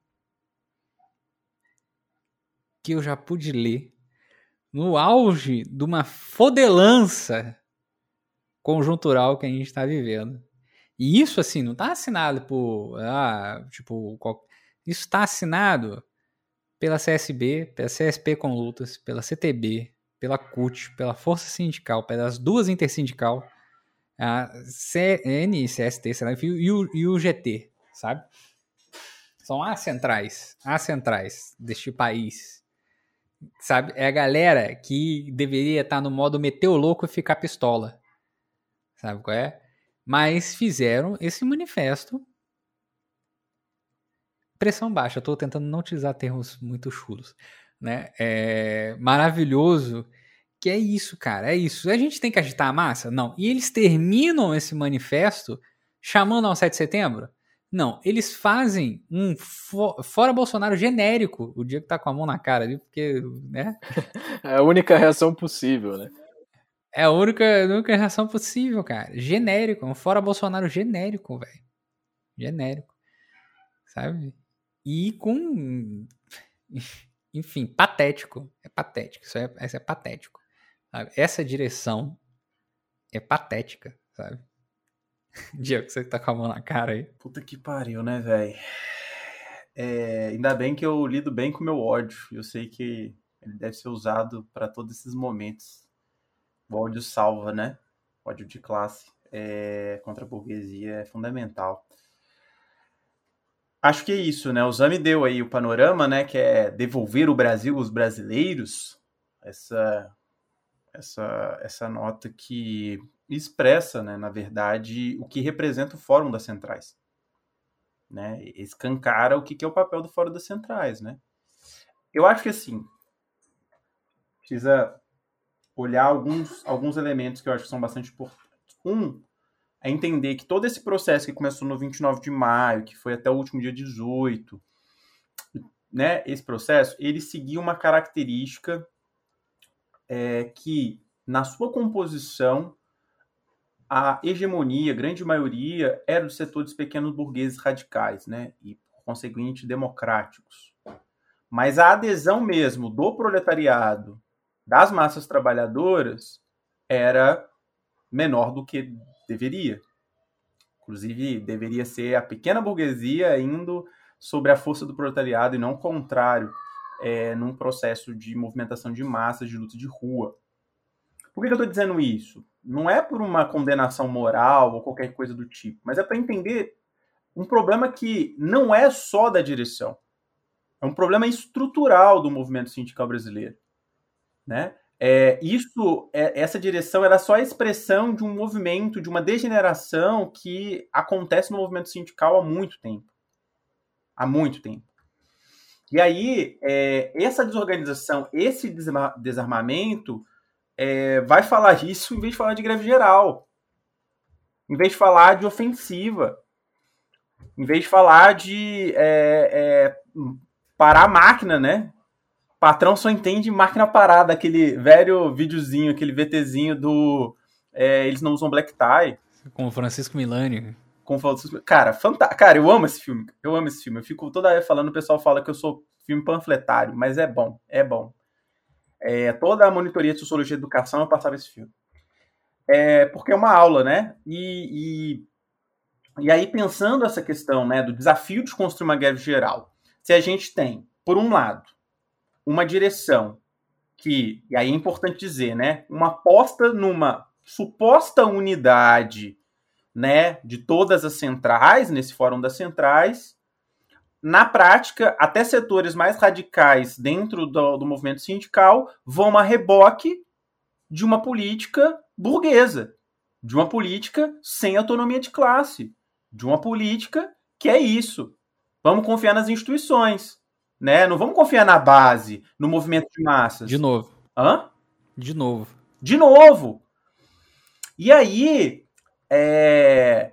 que eu já pude ler no auge de uma fodelança conjuntural que a gente está vivendo. E isso, assim, não está assinado por. Ah, tipo, qual... isso está assinado pela CSB, pela CSP com lutas, pela CTB, pela CUT, pela Força Sindical, pelas duas intersindical, a CN, CST, sei lá, e, o, e o GT, sabe? São as centrais, as centrais deste país. Sabe? É a galera que deveria estar no modo meter o louco e ficar pistola. Sabe qual é? Mas fizeram esse manifesto. Pressão baixa, estou tentando não utilizar termos muito chulos. Né? É maravilhoso que é isso, cara, é isso. A gente tem que agitar a massa? Não. E eles terminam esse manifesto chamando ao 7 de setembro? Não, eles fazem um fora Bolsonaro genérico o dia que tá com a mão na cara ali, porque, né? [laughs] É a única reação possível, né? É a única, única reação possível, cara. Genérico, fora Bolsonaro genérico, velho. Genérico. Sabe? E com. Enfim, patético. É patético. Isso é, isso é patético. Sabe? Essa direção é patética, sabe? [laughs] Diego, você tá com a mão na cara aí. Puta que pariu, né, velho? É, ainda bem que eu lido bem com o meu ódio. Eu sei que ele deve ser usado para todos esses momentos o ódio salva, né? O ódio de classe é, contra a burguesia é fundamental. Acho que é isso, né? O Zami deu aí o panorama, né? Que é devolver o Brasil aos brasileiros. Essa, essa, essa nota que expressa, né, na verdade, o que representa o Fórum das Centrais. Né? Escancara o que é o papel do Fórum das Centrais, né? Eu acho que assim, precisa olhar alguns, alguns elementos que eu acho que são bastante importantes. Um é entender que todo esse processo que começou no 29 de maio, que foi até o último dia 18, né, esse processo, ele seguia uma característica é, que, na sua composição, a hegemonia, a grande maioria, era do setor dos pequenos burgueses radicais, né, e, por conseguinte, democráticos. Mas a adesão mesmo do proletariado das massas trabalhadoras era menor do que deveria. Inclusive, deveria ser a pequena burguesia indo sobre a força do proletariado e não o contrário, é, num processo de movimentação de massa, de luta de rua. Por que, que eu estou dizendo isso? Não é por uma condenação moral ou qualquer coisa do tipo, mas é para entender um problema que não é só da direção. É um problema estrutural do movimento sindical brasileiro. Né? É, isso, é, essa direção era só a expressão de um movimento, de uma degeneração que acontece no movimento sindical há muito tempo. Há muito tempo. E aí, é, essa desorganização, esse desarmamento, é, vai falar isso em vez de falar de greve geral. Em vez de falar de ofensiva. Em vez de falar de é, é, parar a máquina, né? Patrão só entende máquina parada, aquele velho videozinho, aquele VTzinho do. É, eles não usam black tie. Com o Francisco Milani. Com o Francisco... Cara, fantástico. Cara, eu amo esse filme. Eu amo esse filme. Eu fico toda hora falando, o pessoal fala que eu sou filme panfletário, mas é bom, é bom. É, toda a monitoria de sociologia de educação eu passava esse filme. É, porque é uma aula, né? E, e, e aí, pensando essa questão né, do desafio de construir uma greve geral, se a gente tem, por um lado, uma direção que, e aí é importante dizer, né, uma aposta numa suposta unidade né, de todas as centrais, nesse fórum das centrais, na prática, até setores mais radicais dentro do, do movimento sindical vão a reboque de uma política burguesa, de uma política sem autonomia de classe, de uma política que é isso. Vamos confiar nas instituições, né? Não vamos confiar na base, no movimento de massas. De novo. Hã? De novo. De novo. E aí, é...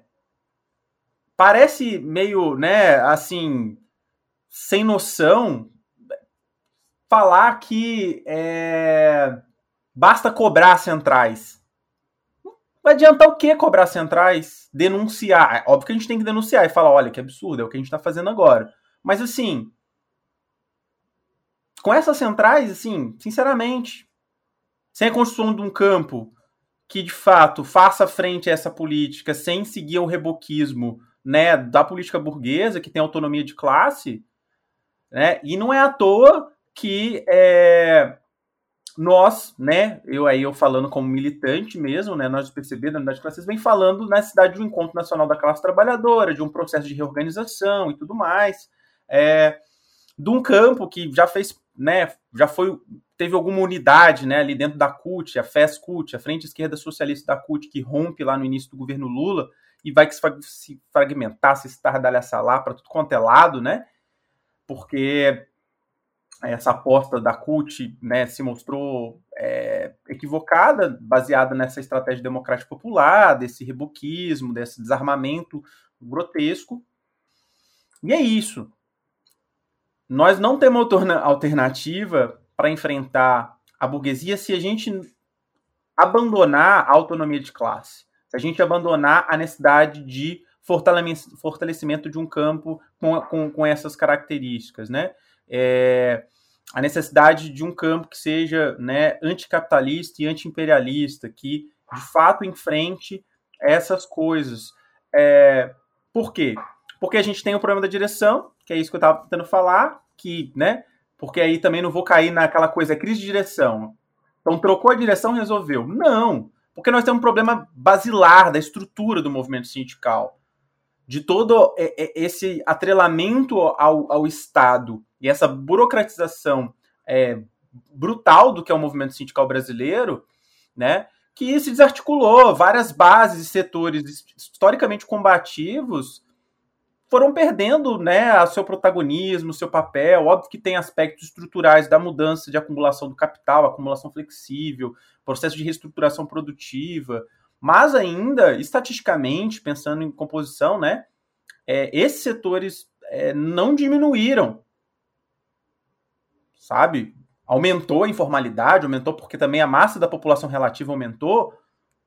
parece meio, né, assim, sem noção falar que é... basta cobrar centrais. Vai adiantar o que cobrar centrais? Denunciar. É óbvio que a gente tem que denunciar e falar, olha, que absurdo, é o que a gente está fazendo agora. Mas assim, com essas centrais, assim, sinceramente, sem a construção de um campo que de fato faça frente a essa política sem seguir o reboquismo né, da política burguesa, que tem autonomia de classe, né, e não é à toa que é, nós, né, eu aí eu falando como militante mesmo, né, nós do PCB, da Unidade de vem falando na cidade do Encontro Nacional da Classe Trabalhadora, de um processo de reorganização e tudo mais, é, de um campo que já fez, né, já foi teve alguma unidade né, ali dentro da CUT, a FES-CUT, a Frente Esquerda Socialista da CUT, que rompe lá no início do governo Lula e vai se fragmentar, se estardalhaçar lá para tudo quanto é lado, né? Porque essa aposta da CUT né, se mostrou é, equivocada, baseada nessa estratégia democrática popular, desse reboquismo, desse desarmamento grotesco. E é isso. Nós não temos alternativa para enfrentar a burguesia se a gente abandonar a autonomia de classe, se a gente abandonar a necessidade de fortalecimento de um campo com, com, com essas características, né? É, a necessidade de um campo que seja né, anticapitalista e antiimperialista, que de fato enfrente essas coisas. É, por quê? Porque a gente tem o problema da direção, que é isso que eu estava tentando falar, que né, porque aí também não vou cair naquela coisa, crise de direção. Então trocou a direção, resolveu. Não, porque nós temos um problema basilar da estrutura do movimento sindical, de todo esse atrelamento ao, ao Estado e essa burocratização é, brutal do que é o movimento sindical brasileiro, né? Que se desarticulou, várias bases e setores historicamente combativos foram perdendo né, seu protagonismo, seu papel. Óbvio que tem aspectos estruturais da mudança de acumulação do capital, acumulação flexível, processo de reestruturação produtiva, mas ainda, estatisticamente, pensando em composição, né, é, esses setores é, não diminuíram, sabe? Aumentou a informalidade, aumentou porque também a massa da população relativa aumentou,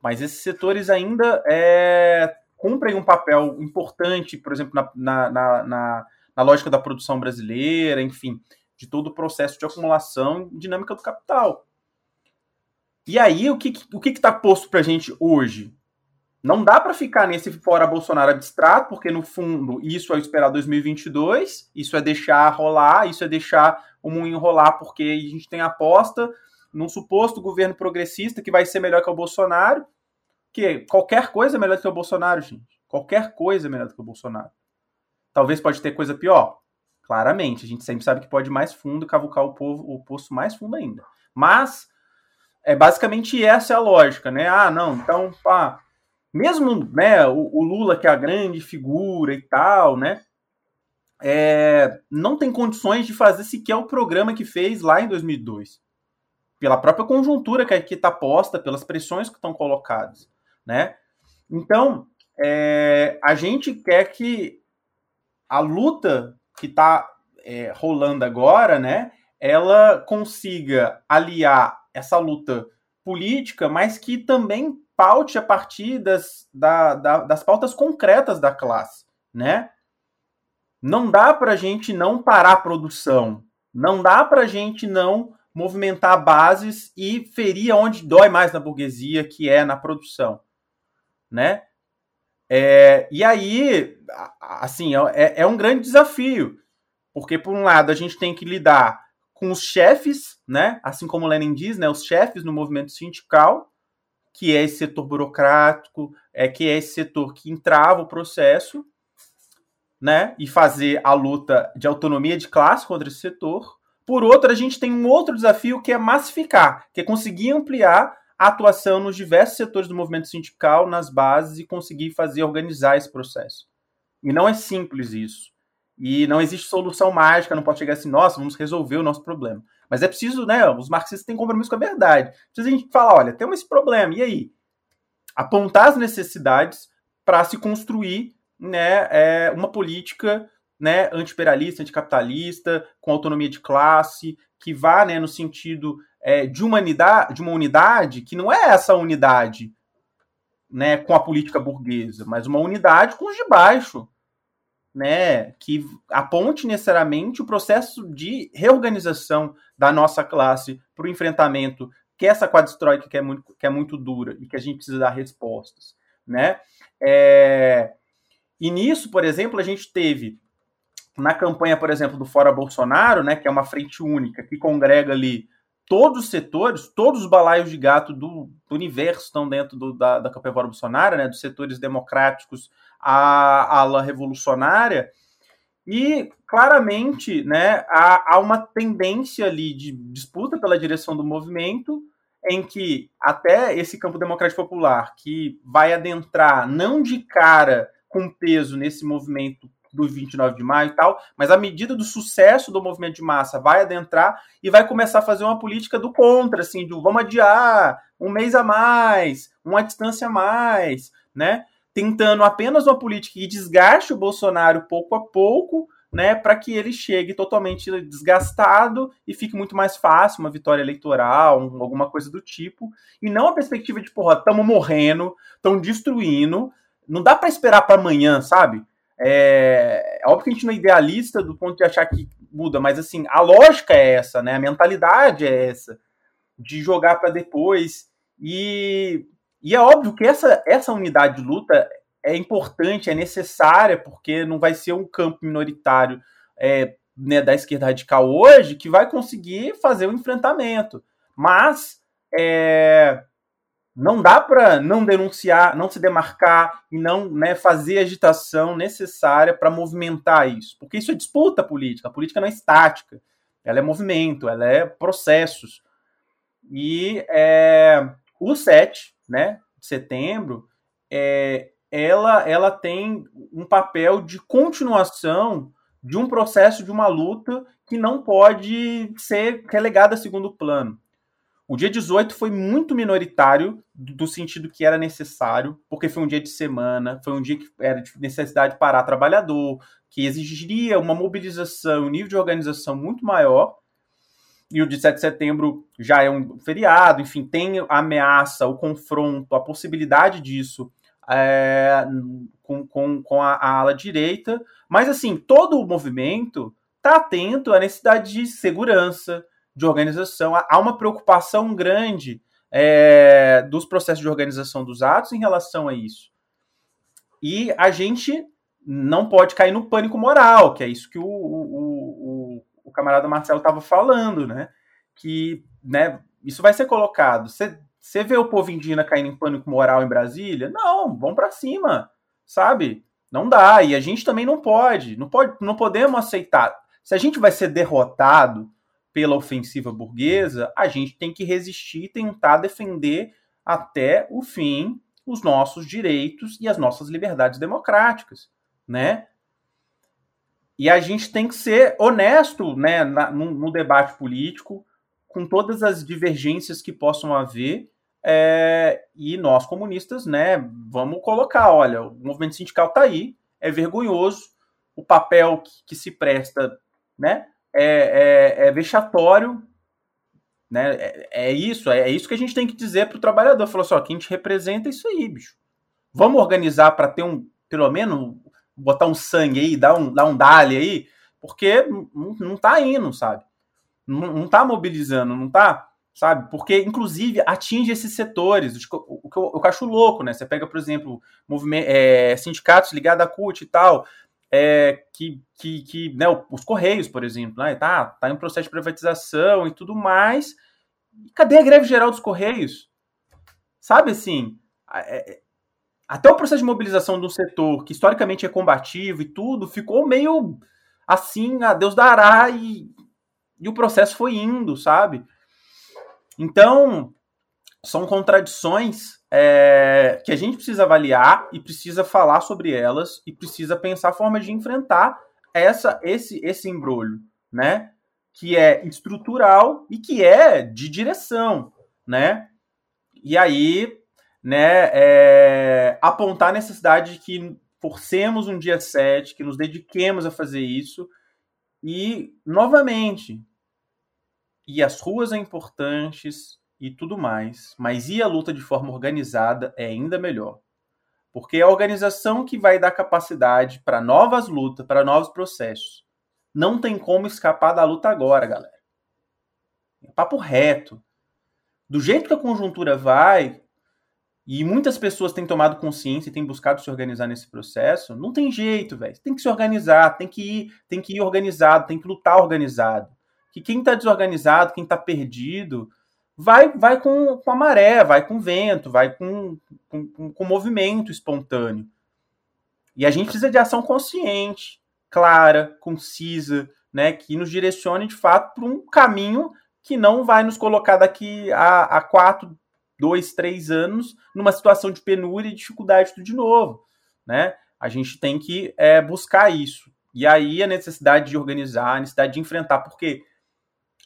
mas esses setores ainda é, cumprem um papel importante, por exemplo, na, na, na, na, lógica da produção brasileira, enfim, de todo o processo de acumulação dinâmica do capital. E aí, o que o que está posto para a gente hoje? Não dá para ficar nesse fora Bolsonaro abstrato, porque no fundo isso é esperar 2022, isso é deixar rolar, isso é deixar o moinho rolar, porque a gente tem aposta num suposto governo progressista que vai ser melhor que o Bolsonaro, que qualquer coisa é melhor do que o Bolsonaro, gente. Qualquer coisa é melhor do que o Bolsonaro. Talvez pode ter coisa pior. Claramente, a gente sempre sabe que pode ir mais fundo cavucar o, povo, o poço mais fundo ainda. Mas é basicamente essa é a lógica, né? Ah, não, então, pá, mesmo né, o, o Lula, que é a grande figura e tal, né? É, não tem condições de fazer sequer o programa que fez lá em 2002. Pela própria conjuntura que está posta, pelas pressões que estão colocadas né? Então, é, a gente quer que a luta que está é, rolando agora, né, ela consiga aliar essa luta política, mas que também paute a partir das, da, da, das pautas concretas da classe, né? Não dá para a gente não parar a produção, Não dá para a gente não movimentar bases e ferir onde dói mais na burguesia, que é na produção, né? É, e aí, assim, é, é um grande desafio, porque por um lado a gente tem que lidar com os chefes, né? Assim como Lenin diz, né? Os chefes no movimento sindical, que é esse setor burocrático, é que é esse setor que entrava o processo, né? E fazer a luta de autonomia de classe contra esse setor. Por outro, a gente tem um outro desafio que é massificar, que é conseguir ampliar atuação nos diversos setores do movimento sindical, nas bases e conseguir fazer organizar esse processo. E não é simples isso. E não existe solução mágica, não pode chegar assim, nossa, vamos resolver o nosso problema. Mas é preciso, né? Os marxistas têm compromisso com a verdade. Precisa a gente falar, olha, temos esse problema, e aí? Apontar as necessidades para se construir né, é, uma política né, anti-imperialista, anticapitalista, com autonomia de classe, que vá né, no sentido é, de, humanidade, de uma unidade que não é essa unidade né, com a política burguesa, mas uma unidade com os de baixo, né, que aponte necessariamente o processo de reorganização da nossa classe para o enfrentamento que essa quadristroika que é muito que é muito dura e que a gente precisa dar respostas, né? É... E nisso, por exemplo, a gente teve na campanha, por exemplo, do Fora Bolsonaro, né, que é uma frente única que congrega ali todos os setores, todos os balaios de gato do, do universo estão dentro do, da, da campanha Fora Bolsonaro, né, dos setores democráticos à ala revolucionária, e claramente né, há, há uma tendência ali de disputa pela direção do movimento, em que até esse campo democrático popular, que vai adentrar não de cara com peso nesse movimento do 29 de maio e tal, mas à medida do sucesso do movimento de massa vai adentrar e vai começar a fazer uma política do contra, assim, do vamos adiar, um mês a mais, uma distância a mais, né? Tentando apenas uma política que desgaste o Bolsonaro pouco a pouco, né, para que ele chegue totalmente desgastado e fique muito mais fácil uma vitória eleitoral, alguma coisa do tipo, e não a perspectiva de, porra, estamos morrendo, estão destruindo, não dá para esperar para amanhã, sabe? É, é óbvio que a gente não é idealista do ponto de achar que muda, mas assim, a lógica é essa, né? A mentalidade é essa, de jogar para depois. E, e é óbvio que essa, essa unidade de luta é importante, é necessária, porque não vai ser um campo minoritário é, né, da esquerda radical hoje que vai conseguir fazer o enfrentamento. Mas é, não dá para não denunciar, não se demarcar e não né, fazer a agitação necessária para movimentar isso, porque isso é disputa política. A política não é estática, ela é movimento, ela é processos. E é, o 7 né, de setembro, é, ela, ela tem um papel de continuação de um processo, de uma luta que não pode ser relegada a segundo plano. O dia 18 foi muito minoritário, do sentido que era necessário, porque foi um dia de semana, foi um dia que era de necessidade de parar trabalhador, que exigiria uma mobilização, um nível de organização muito maior. E o 17 de setembro já é um feriado, enfim, tem a ameaça, o confronto, a possibilidade disso é, com, com, com a, a ala direita. Mas, assim, todo o movimento está atento à necessidade de segurança, de organização. Há uma preocupação grande é, dos processos de organização dos atos em relação a isso. E a gente não pode cair no pânico moral, que é isso que o, o, o, o camarada Marcelo estava falando, né? Que né, isso vai ser colocado. Você vê o povo indígena caindo em pânico moral em Brasília? Não, vão para cima, sabe? Não dá. E a gente também não pode. Não, pode, não podemos aceitar. Se a gente vai ser derrotado pela ofensiva burguesa, a gente tem que resistir e tentar defender até o fim os nossos direitos e as nossas liberdades democráticas, né? E a gente tem que ser honesto, né, na, no, no, debate político, com todas as divergências que possam haver, é, e nós comunistas, né, vamos colocar, olha, o movimento sindical está aí, é vergonhoso, o papel que, que se presta, né, é, é, é vexatório, né? É, é, isso, é isso que a gente tem que dizer para o trabalhador. Falou só, assim, quem te representa é isso aí, bicho. Vamos organizar para ter um, pelo menos, botar um sangue aí, dar um, dar um dale aí, porque não, não tá indo, sabe? Não está mobilizando, não está, sabe? Porque, inclusive, atinge esses setores. O que eu, eu acho louco, né? Você pega, por exemplo, movimento, é, sindicatos ligados à CUT e tal, é, que, que, que né, os Correios, por exemplo, né, tá, tá em processo de privatização e tudo mais. Cadê a greve geral dos Correios? Sabe assim, é, até o processo de mobilização um setor que historicamente é combativo e tudo, ficou meio assim, a Deus dará, e, e o processo foi indo, sabe? Então, são contradições é, que a gente precisa avaliar e precisa falar sobre elas e precisa pensar formas de enfrentar essa esse esse embrulho, né? Que é estrutural e que é de direção, né? E aí né, é, apontar a necessidade de que forcemos um dia 7, que nos dediquemos a fazer isso. E, novamente, e as ruas são importantes e tudo mais, mas ir a luta de forma organizada é ainda melhor. Porque é a organização que vai dar capacidade para novas lutas, para novos processos. Não tem como escapar da luta agora, galera. É papo reto. Do jeito que a conjuntura vai, e muitas pessoas têm tomado consciência e têm buscado se organizar nesse processo. Não tem jeito, velho. Tem que se organizar, tem que ir, tem que ir organizado, tem que lutar organizado. Que quem está desorganizado, quem está perdido, vai vai com, com a maré, vai com o vento, vai com, com, com movimento espontâneo. E a gente precisa de ação consciente, clara, concisa, né, que nos direcione de fato para um caminho que não vai nos colocar daqui a, a quatro, dois, três anos numa situação de penúria e dificuldade tudo de novo, né? A gente tem que é, buscar isso. E aí a necessidade de organizar, a necessidade de enfrentar, porque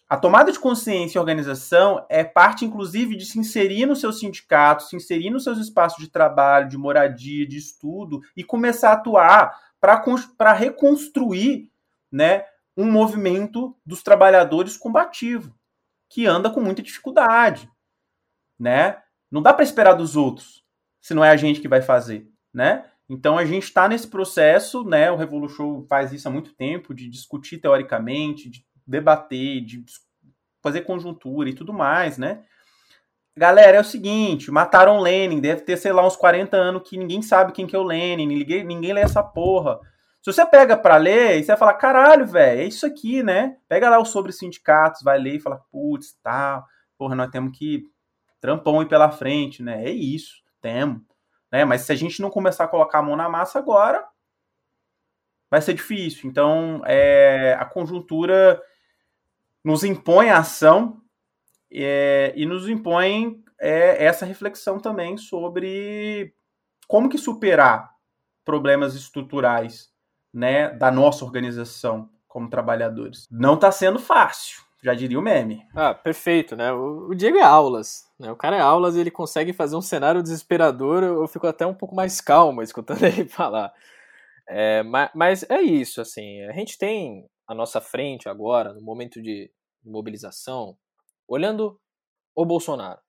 a tomada de consciência e organização é parte, inclusive, de se inserir no seu sindicato, se inserir nos seus espaços de trabalho, de moradia, de estudo e começar a atuar para reconstruir né, um movimento dos trabalhadores combativo, que anda com muita dificuldade né? Não dá para esperar dos outros, se não é a gente que vai fazer, né? Então a gente está nesse processo, né? O Revolution faz isso há muito tempo, de discutir teoricamente, de debater, de fazer conjuntura e tudo mais, né? Galera, é o seguinte, mataram Lenin, deve ter, sei lá, uns 40 anos que ninguém sabe quem que é o Lenin, ninguém, ninguém lê essa porra. Se você pega para ler, você vai falar, caralho, velho, é isso aqui, né? Pega lá o sobre sindicatos, vai ler e fala, putz, tá, porra, nós temos que trampão aí pela frente, né? É isso, temos. Né? Mas se a gente não começar a colocar a mão na massa agora, vai ser difícil. Então, é, a conjuntura nos impõe a ação é, e nos impõe é, essa reflexão também sobre como que superar problemas estruturais né, da nossa organização como trabalhadores. Não está sendo fácil. Já diria o meme. Ah, perfeito, né? O, Diego é aulas. Né? O cara é aulas e ele consegue fazer um cenário desesperador. Eu fico até um pouco mais calmo escutando [laughs] ele falar. É, mas, mas, é isso, assim. A gente tem à nossa frente agora, no momento de mobilização, olhando o Bolsonaro.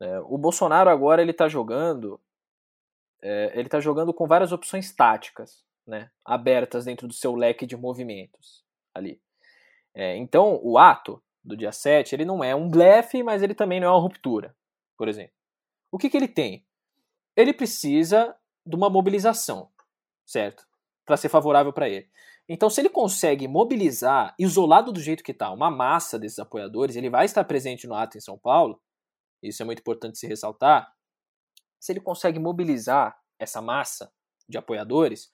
É, o Bolsonaro agora ele está jogando, é, ele está jogando com várias opções táticas, né, abertas dentro do seu leque de movimentos ali. É, então, o ato do dia 7, ele não é um blefe, mas ele também não é uma ruptura, por exemplo. O que, que ele tem? Ele precisa de uma mobilização, certo? Para ser favorável para ele. Então, se ele consegue mobilizar, isolado do jeito que está, uma massa desses apoiadores, ele vai estar presente no ato em São Paulo, isso é muito importante se ressaltar. Se ele consegue mobilizar essa massa de apoiadores,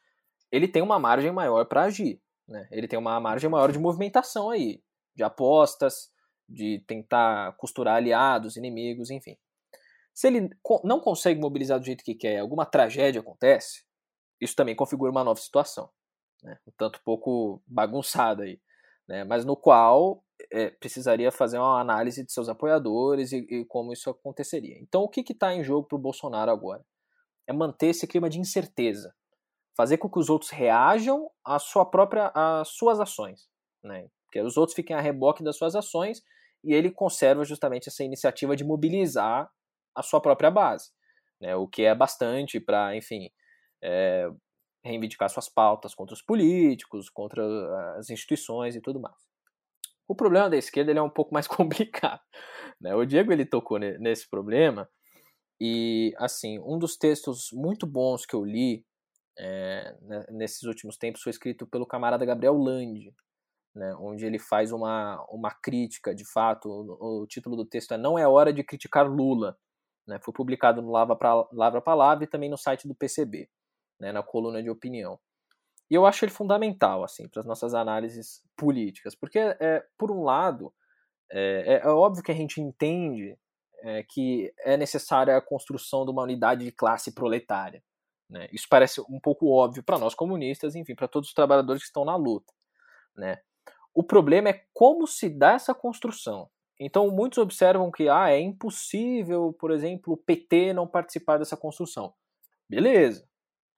ele tem uma margem maior para agir. Né? Ele tem uma margem maior de movimentação aí, de apostas, de tentar costurar aliados, inimigos, enfim. Se ele não consegue mobilizar do jeito que quer, alguma tragédia acontece, isso também configura uma nova situação, né? um tanto pouco bagunçada aí, né? mas no qual é, precisaria fazer uma análise de seus apoiadores e, e como isso aconteceria. Então, o que está em jogo para o Bolsonaro agora? É manter esse clima de incerteza, fazer com que os outros reajam à sua própria, às suas ações, né? Que os outros fiquem a reboque das suas ações e ele conserva justamente essa iniciativa de mobilizar a sua própria base, né? O que é bastante para, enfim, é, reivindicar suas pautas contra os políticos, contra as instituições e tudo mais. O problema da esquerda é um pouco mais [laughs] complicado. Né? O Diego ele tocou nesse problema e assim um dos textos muito bons que eu li é, nesses últimos tempos foi escrito pelo camarada Gabriel Landi, né, onde ele faz uma, uma crítica, de fato, o, o, título do texto é Não é hora de criticar Lula, né, foi publicado no Lava Palavra Palavra e também no site do PCB, né, na coluna de opinião. E eu acho ele fundamental, assim, para as nossas análises políticas, porque, é, por um lado, é, é, é óbvio que a gente entende é, que é necessária a construção de uma unidade de classe proletária. Né? Isso parece um pouco óbvio para nós comunistas, enfim, para todos os trabalhadores que estão na luta. Né? O problema é como se dá essa construção. Então, muitos observam que ah, é impossível, por exemplo, o PT não participar dessa construção. Beleza,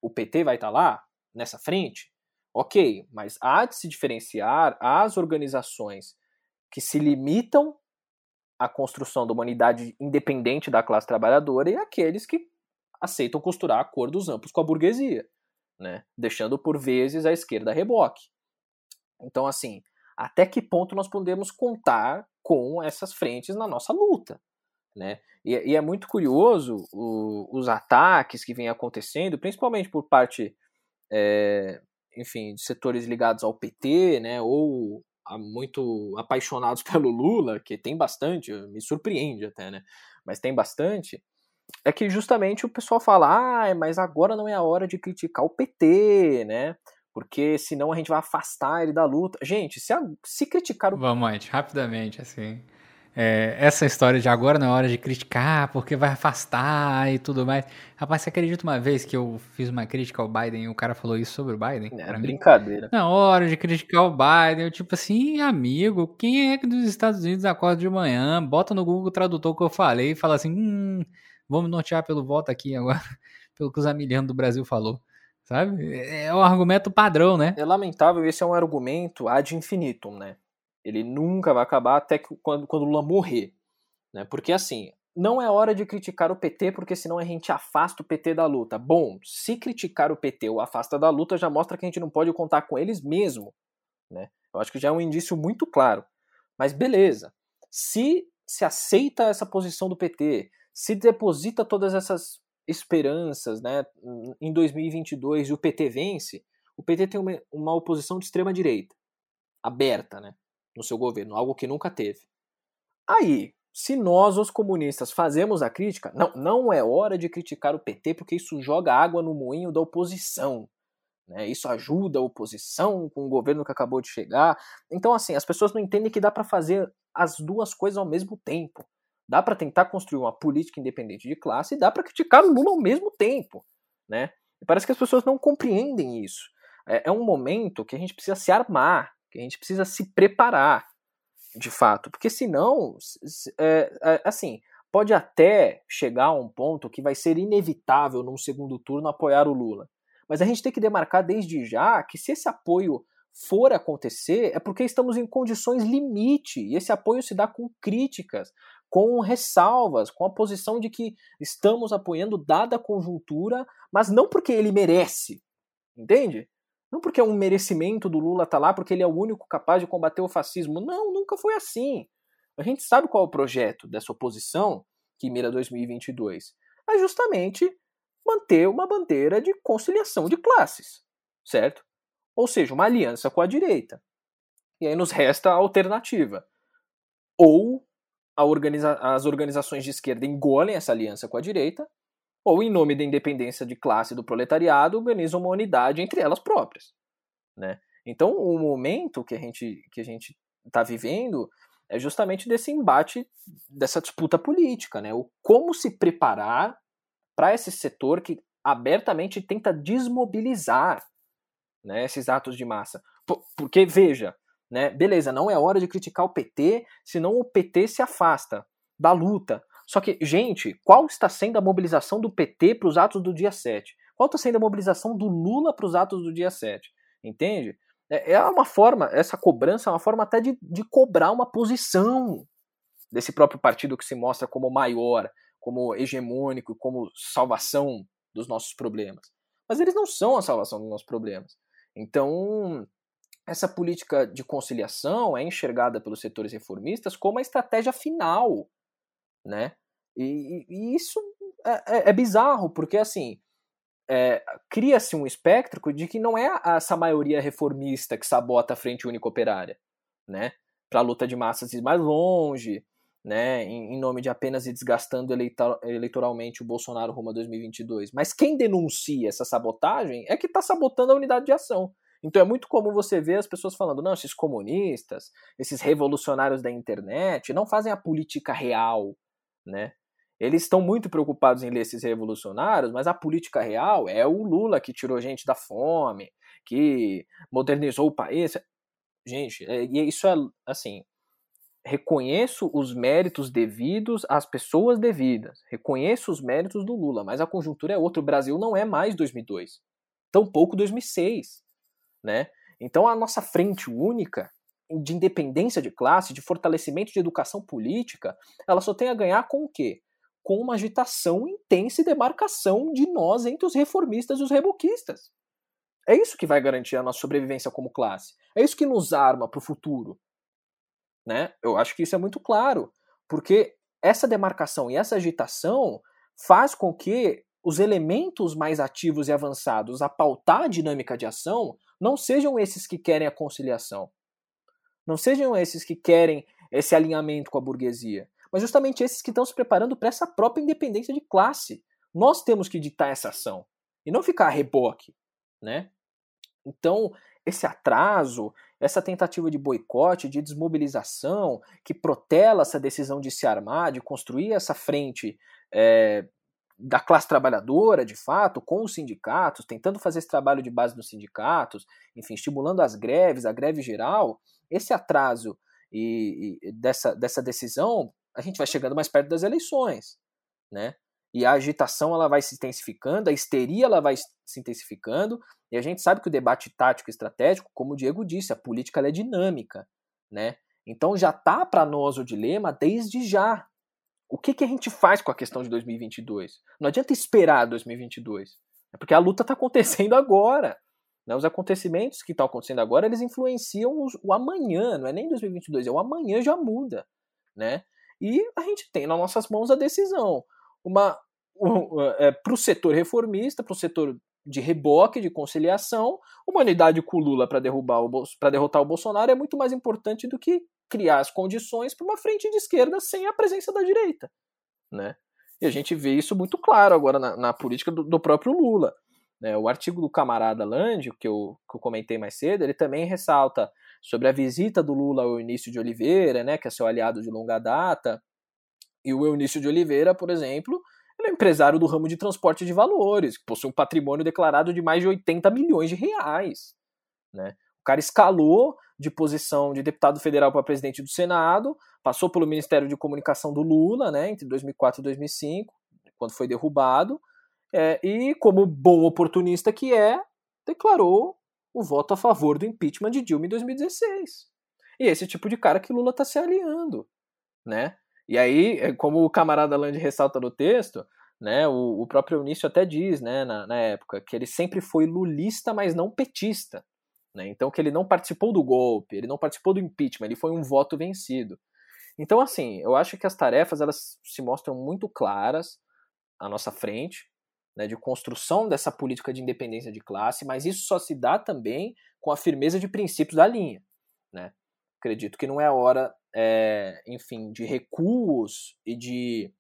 o PT vai estar tá lá, nessa frente? Ok, mas há de se diferenciar as organizações que se limitam à construção da humanidade independente da classe trabalhadora e aqueles que aceitam costurar acordos amplos com a burguesia, né? deixando por vezes a esquerda a reboque. Então, assim, até que ponto nós podemos contar com essas frentes na nossa luta? Né? E, e é muito curioso o, os ataques que vêm acontecendo, principalmente por parte, é, enfim, de setores ligados ao PT, né, ou a, muito apaixonados [laughs] pelo Lula, que tem bastante, me surpreende até, né? Mas tem bastante, é que justamente o pessoal fala, ah, mas agora não é a hora de criticar o PT, né? Porque senão a gente vai afastar ele da luta. Gente, se, a, se criticar o. Vamos, gente, rapidamente, assim. É, essa história de agora não é hora de criticar, porque vai afastar e tudo mais. Rapaz, você acredita uma vez que eu fiz uma crítica ao Biden e o cara falou isso sobre o Biden? É brincadeira. Não, hora de criticar o Biden. Eu, tipo assim, amigo, quem é que dos Estados Unidos acorda de manhã, bota no Google Tradutor que eu falei e fala assim, hum, vamos nortear pelo voto aqui agora, [laughs] pelo que o Zamiliano do Brasil falou. Sabe? É o argumento padrão, né? É lamentável, esse é um argumento ad infinitum, né? Ele nunca vai acabar até que, quando, quando Lula morrer. Né? Porque assim, não é hora de criticar o PT, porque senão a gente afasta o PT da luta. Bom, se criticar o PT ou afasta da luta, já mostra que a gente não pode contar com eles mesmo. Né? Eu acho que já é um indício muito claro. Mas beleza. Se se aceita essa posição do PT, se deposita todas essas esperanças né, em 2022 e o PT vence, o PT tem uma, uma oposição de extrema direita, aberta né, no seu governo, algo que nunca teve. Aí, se nós, os comunistas, fazemos a crítica, não, não é hora de criticar o PT porque isso joga água no moinho da oposição. Né? Isso ajuda a oposição com o governo que acabou de chegar. Então, assim, as pessoas não entendem que dá para fazer as duas coisas ao mesmo tempo. Dá para tentar construir uma política independente de classe e dá para criticar o Lula ao mesmo tempo, né? Parece que as pessoas não compreendem isso. É, é um momento que a gente precisa se armar, que a gente precisa se preparar, de fato, porque senão, é, é, assim, pode até chegar a um ponto que vai ser inevitável num segundo turno apoiar o Lula. Mas a gente tem que demarcar desde já que se esse apoio for acontecer, é porque estamos em condições limite, e esse apoio se dá com críticas, com ressalvas, com a posição de que estamos apoiando dada conjuntura, mas não porque ele merece, entende? Não porque é um merecimento do Lula estar tá lá, porque ele é o único capaz de combater o fascismo. Não, nunca foi assim. A gente sabe qual é o projeto dessa oposição que mira 2022. É justamente manter uma bandeira de conciliação de classes, certo? Ou seja, uma aliança com a direita. E aí nos resta a alternativa. Ou organiza as organizações de esquerda engolem essa aliança com a direita, ou, em nome da independência de classe do proletariado, organizam uma unidade entre elas próprias. Né? Então, o momento que a gente que a gente está vivendo é justamente desse embate, dessa disputa política, né? O como se preparar para esse setor que abertamente tenta desmobilizar né, esses atos de massa. Porque, veja, né, beleza, não é hora de criticar o PT, senão o PT se afasta da luta. Só que, gente, qual está sendo a mobilização do PT para os atos do dia 7? Qual está sendo a mobilização do Lula para os atos do dia 7? Entende? É, é uma forma, essa cobrança é uma forma até de, de cobrar uma posição desse próprio partido que se mostra como maior, como hegemônico, como salvação dos nossos problemas. Mas eles não são a salvação dos nossos problemas. Então, essa política de conciliação é enxergada pelos setores reformistas como a estratégia final, né? E, e isso é, é, é, bizarro, porque assim é, cria-se um espectro de que não é essa maioria reformista que sabota a frente única operária, né? Para a luta de massas ir mais longe, né? Em, nome de apenas ir desgastando eleitor, eleitoralmente o Bolsonaro rumo a 2022. Mas quem denuncia essa sabotagem é que está sabotando a unidade de ação. Então é muito comum você ver as pessoas falando, não, esses comunistas, esses revolucionários da internet não fazem a política real, né? Eles estão muito preocupados em ler esses revolucionários, mas a política real é o Lula que tirou gente da fome, que modernizou o país. Gente, é, e isso é assim, reconheço os méritos devidos às pessoas devidas, reconheço os méritos do Lula, mas a conjuntura é outra. O Brasil não é mais 2002, tampouco 2006 né? Então a nossa frente única de independência de classe, de fortalecimento de educação política, ela só tem a ganhar com o quê? Com uma agitação intensa e demarcação de nós entre os reformistas e os reboquistas. É isso que vai garantir a nossa sobrevivência como classe. É isso que nos arma para o futuro. Né? Eu acho que isso é muito claro, porque essa demarcação e essa agitação faz com que os elementos mais ativos e avançados a pautar a dinâmica de ação não sejam esses que querem a conciliação. Não sejam esses que querem esse alinhamento com a burguesia, mas justamente esses que estão se preparando para essa própria independência de classe. Nós temos que ditar essa ação e não ficar a reboque, né? Então, esse atraso, essa tentativa de boicote, de desmobilização, que protela essa decisão de se armar, de construir essa frente é, da classe trabalhadora, de fato, com os sindicatos, tentando fazer esse trabalho de base nos sindicatos, enfim, estimulando as greves, a greve geral, esse atraso e, e dessa, dessa decisão, a gente vai chegando mais perto das eleições, né? E a agitação ela vai se intensificando, a histeria ela vai se intensificando, e a gente sabe que o debate tático e estratégico, como o Diego disse, a política é dinâmica, né? Então já tá para nós o dilema desde já, o que, que a gente faz com a questão de 2022? Não adianta esperar 2022, é porque a luta está acontecendo agora. Né? Os acontecimentos que estão acontecendo agora, eles influenciam os, o amanhã, não é nem 2022, é o amanhã já muda. Né? E a gente tem nas nossas mãos a decisão. Uma, um, é, para o setor reformista, para o setor de reboque, de conciliação, uma unidade com o Lula para derrotar o Bolsonaro é muito mais importante do que criar as condições para uma frente de esquerda sem a presença da direita, né? E a gente vê isso muito claro agora na, na política do, do, próprio Lula. Né? O artigo do camarada Lange, que eu, que eu comentei mais cedo, ele também ressalta sobre a visita do Lula ao Eunício de Oliveira, né, que é seu aliado de longa data, e o Eunício de Oliveira, por exemplo, ele é empresário do ramo de transporte de valores, que possui um patrimônio declarado de mais de 80 milhões de reais. Né? O cara escalou de posição de deputado federal para presidente do Senado, passou pelo Ministério de Comunicação do Lula, né, entre 2004 e 2005, quando foi derrubado, é, e como bom oportunista que é, declarou o voto a favor do impeachment de Dilma em 2016. E esse tipo de cara que Lula está se aliando, né? E aí, é, como o camarada Land ressalta no texto, né, o, o próprio Eunício até diz, né, na, na época, que ele sempre foi lulista, mas não petista. Né? Então, que ele não participou do golpe, ele não participou do impeachment, ele foi um voto vencido. Então, assim, eu acho que as tarefas elas se mostram muito claras à nossa frente, né, de construção dessa política de independência de classe, mas isso só se dá também com a firmeza de princípios da linha. Né? Acredito que não é hora, é, enfim, de recuos e de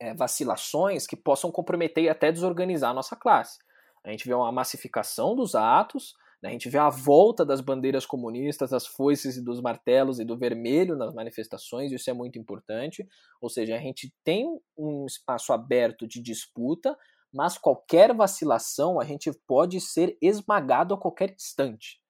é, vacilações que possam comprometer e até desorganizar a nossa classe. A gente vê uma massificação dos atos, né? A gente vê a volta das bandeiras comunistas, das foices e dos martelos e do vermelho nas manifestações, isso é muito importante. Ou seja, a gente tem um espaço aberto de disputa, mas qualquer vacilação a gente pode ser esmagado a qualquer instante.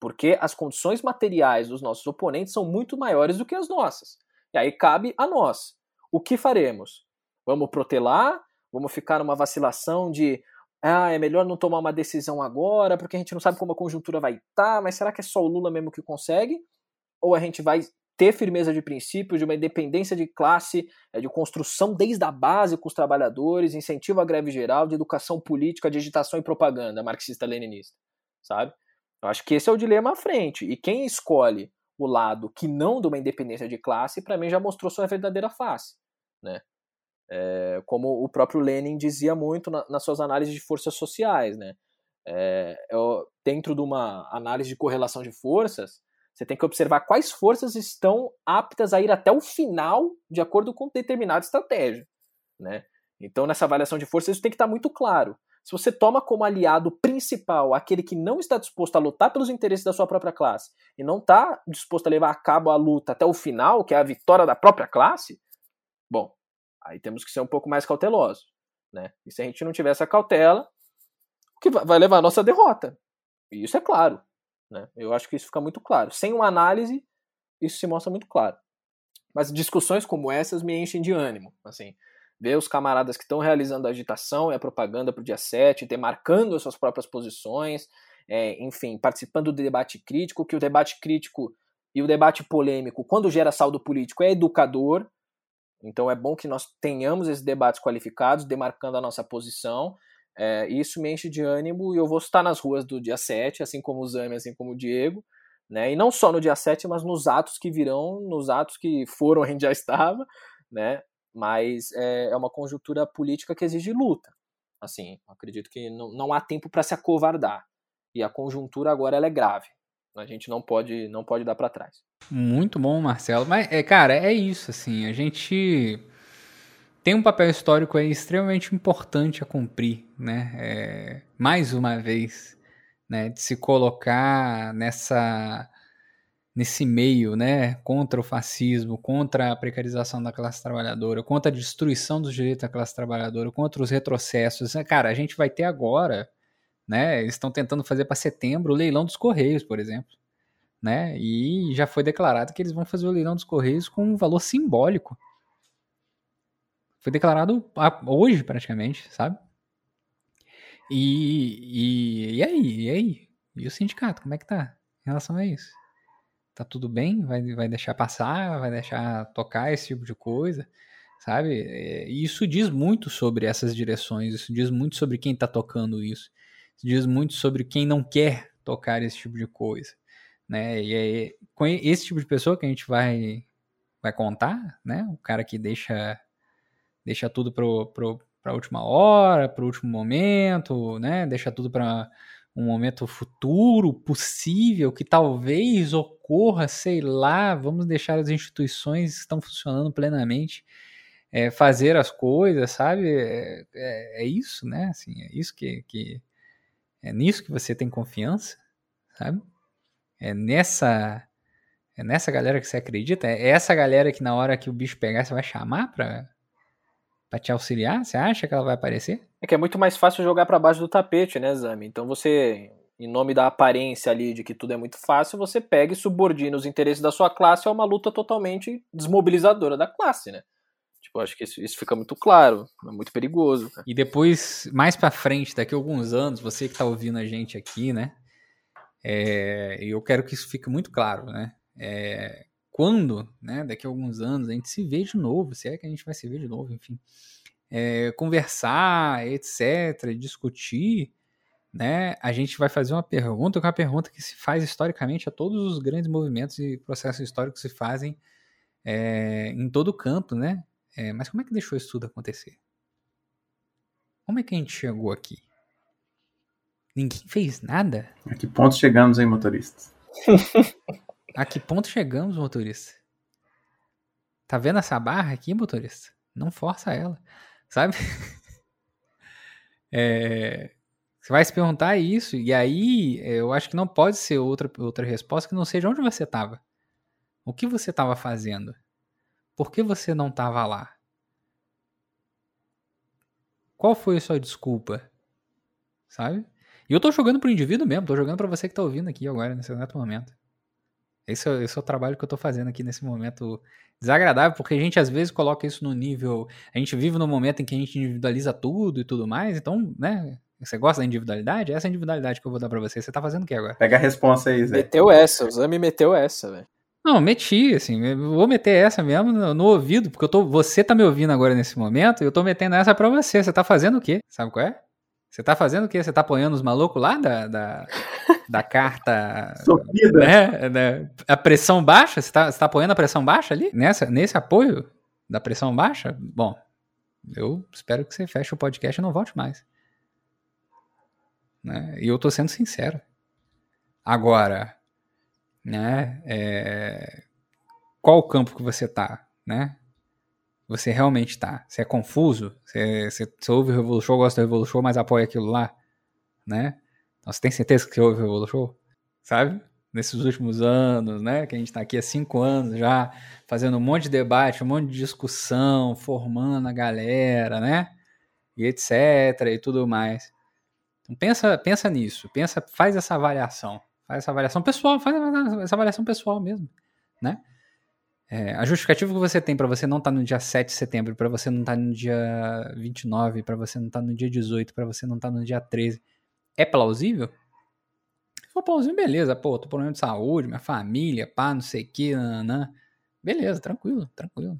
Porque as condições materiais dos nossos oponentes são muito maiores do que as nossas. E aí cabe a nós. O que faremos? Vamos protelar? Vamos ficar numa vacilação de ah, é melhor não tomar uma decisão agora, porque a gente não sabe como a conjuntura vai estar, tá, mas será que é só o Lula mesmo que consegue? Ou a gente vai ter firmeza de princípio, de uma independência de classe, é, de construção desde a base com os trabalhadores, incentivo à greve geral, de educação política, de agitação e propaganda marxista-leninista, sabe? Eu acho que esse é o dilema à frente. E quem escolhe o lado que não de uma independência de classe, para mim já mostrou sua verdadeira face, né? É, como o próprio Lenin dizia muito na, nas suas análises de forças sociais, né? É, eu, dentro de uma análise de correlação de forças, você tem que observar quais forças estão aptas a ir até o final de acordo com determinada estratégia, né? Então, nessa avaliação de forças, isso tem que estar muito claro. Se você toma como aliado principal aquele que não está disposto a lutar pelos interesses da sua própria classe e não está disposto a levar a cabo a luta até o final, que é a vitória da própria classe, bom, aí temos que ser um pouco mais cautelosos. Né? E se a gente não tiver essa cautela, o que vai levar a nossa derrota. E isso é claro. Né? Eu acho que isso fica muito claro. Sem uma análise, isso se mostra muito claro. Mas discussões como essas me enchem de ânimo. Assim, ver os camaradas que estão realizando a agitação e a propaganda para o dia 7, demarcando as suas próprias posições, é, enfim, participando do debate crítico, que o debate crítico e o debate polêmico, quando gera saldo político, é educador. Então é bom que nós tenhamos esses debates qualificados, demarcando a nossa posição. É, isso me enche de ânimo e eu vou estar nas ruas do dia 7, assim como o Zami, assim como o Diego. Né? E não só no dia 7, mas nos atos que virão, nos atos que foram, [laughs] a gente já estava, né? Mas é, é uma conjuntura política que exige luta. Assim, acredito que não, não há tempo para se acovardar. E a conjuntura agora ela é grave. A gente não pode não pode dar para trás. Muito bom, Marcelo. Mas, é, cara, é isso, assim. A gente tem um papel histórico aí extremamente importante a cumprir, né? É, mais uma vez, né? De se colocar nessa nesse meio, né, contra o fascismo, contra a precarização da classe trabalhadora, contra a destruição dos direitos da classe trabalhadora, contra os retrocessos. Né, cara, a gente vai ter agora, né, eles estão tentando fazer para setembro o leilão dos Correios, por exemplo, né, e já foi declarado que eles vão fazer o leilão dos Correios com um valor simbólico. Foi declarado hoje, praticamente, sabe? E, e, e aí? E aí? E o sindicato, como é que tá em relação a isso? tá tudo bem, vai, vai deixar passar, vai deixar tocar esse tipo de coisa, sabe? É, e isso diz muito sobre essas direções, isso diz muito sobre quem tá tocando isso, isso diz muito sobre quem não quer tocar esse tipo de coisa, né? E é com esse tipo de pessoa que a gente vai vai contar, né? O cara que deixa deixa tudo pro, pro, pra última hora, pro último momento, né? Deixa tudo para um momento futuro possível que talvez ocorra, sei lá, vamos deixar as instituições que estão funcionando plenamente é, fazer as coisas, sabe? É, é, é, isso, né? Assim, é isso que, que é nisso que você tem confiança, sabe? É nessa é nessa galera que você acredita, é essa galera que na hora que o bicho pegar você vai chamar para para te auxiliar? Você acha que ela vai aparecer? É que é muito mais fácil jogar para baixo do tapete, né, Zami? Então você, em nome da aparência ali de que tudo é muito fácil, você pega e subordina os interesses da sua classe a uma luta totalmente desmobilizadora da classe, né? Tipo, acho que isso, isso fica muito claro, é muito perigoso. Né? E depois, mais para frente, daqui a alguns anos, você que tá ouvindo a gente aqui, né? É, eu quero que isso fique muito claro, né? É, quando, né, daqui a alguns anos, a gente se vê de novo, se é que a gente vai se ver de novo, enfim, é, conversar, etc., discutir, né, a gente vai fazer uma pergunta, que é uma pergunta que se faz historicamente a todos os grandes movimentos e processos históricos que se fazem é, em todo canto, né? É, mas como é que deixou isso tudo acontecer? Como é que a gente chegou aqui? Ninguém fez nada? A que ponto chegamos, hein, motoristas? [laughs] A que ponto chegamos, motorista? Tá vendo essa barra aqui, motorista? Não força ela, sabe? [laughs] é, você vai se perguntar isso, e aí eu acho que não pode ser outra, outra resposta que não seja onde você estava. O que você estava fazendo? Por que você não estava lá? Qual foi a sua desculpa? Sabe? E eu tô jogando pro indivíduo mesmo, tô jogando para você que tá ouvindo aqui agora, nesse exato momento. Esse é, esse é o trabalho que eu estou fazendo aqui nesse momento desagradável, porque a gente às vezes coloca isso no nível. A gente vive num momento em que a gente individualiza tudo e tudo mais, então, né? Você gosta da individualidade? Essa é a individualidade que eu vou dar pra você. Você tá fazendo o que agora? Pega a resposta aí, Zé. Meteu essa, o Zami meteu essa, velho. Não, meti, assim, vou meter essa mesmo no, no, ouvido, porque eu tô, você tá me ouvindo agora nesse momento e eu tô metendo essa pra você. Você tá fazendo o quê? Sabe qual é? Você tá fazendo o quê? Você tá apoiando os malucos lá da, da, da carta. Sofida. Né? né? A pressão baixa? Você tá, você tá apoiando a pressão baixa ali? Nessa, nesse apoio da pressão baixa? Bom, eu espero que você feche o podcast e não volte mais. Né? E eu tô sendo sincero. Agora, né? É... Qual o campo que você tá, né? Você realmente tá? Você é confuso? Você, você, você ouve o Revolu Show, gosta do Revolu Show, mas apoia aquilo lá, né? Então, você tem certeza que você ouve o Revolu Show? Sabe? Nesses últimos anos, né? Que a gente tá aqui há cinco anos já, fazendo um monte de debate, um monte de discussão, formando a galera, né? E etc. e tudo mais. Então pensa, pensa nisso, pensa, faz essa avaliação, faz essa avaliação pessoal, faz essa avaliação pessoal mesmo, né? É, a justificativa que você tem para você não estar tá no dia 7 de setembro, para você não estar tá no dia 29, para você não estar tá no dia 18, para você não estar no dia 13, é plausível? Se for plausível, beleza, pô, tô problema de saúde, minha família, pá, não sei o que, nanã. Beleza, tranquilo, tranquilo.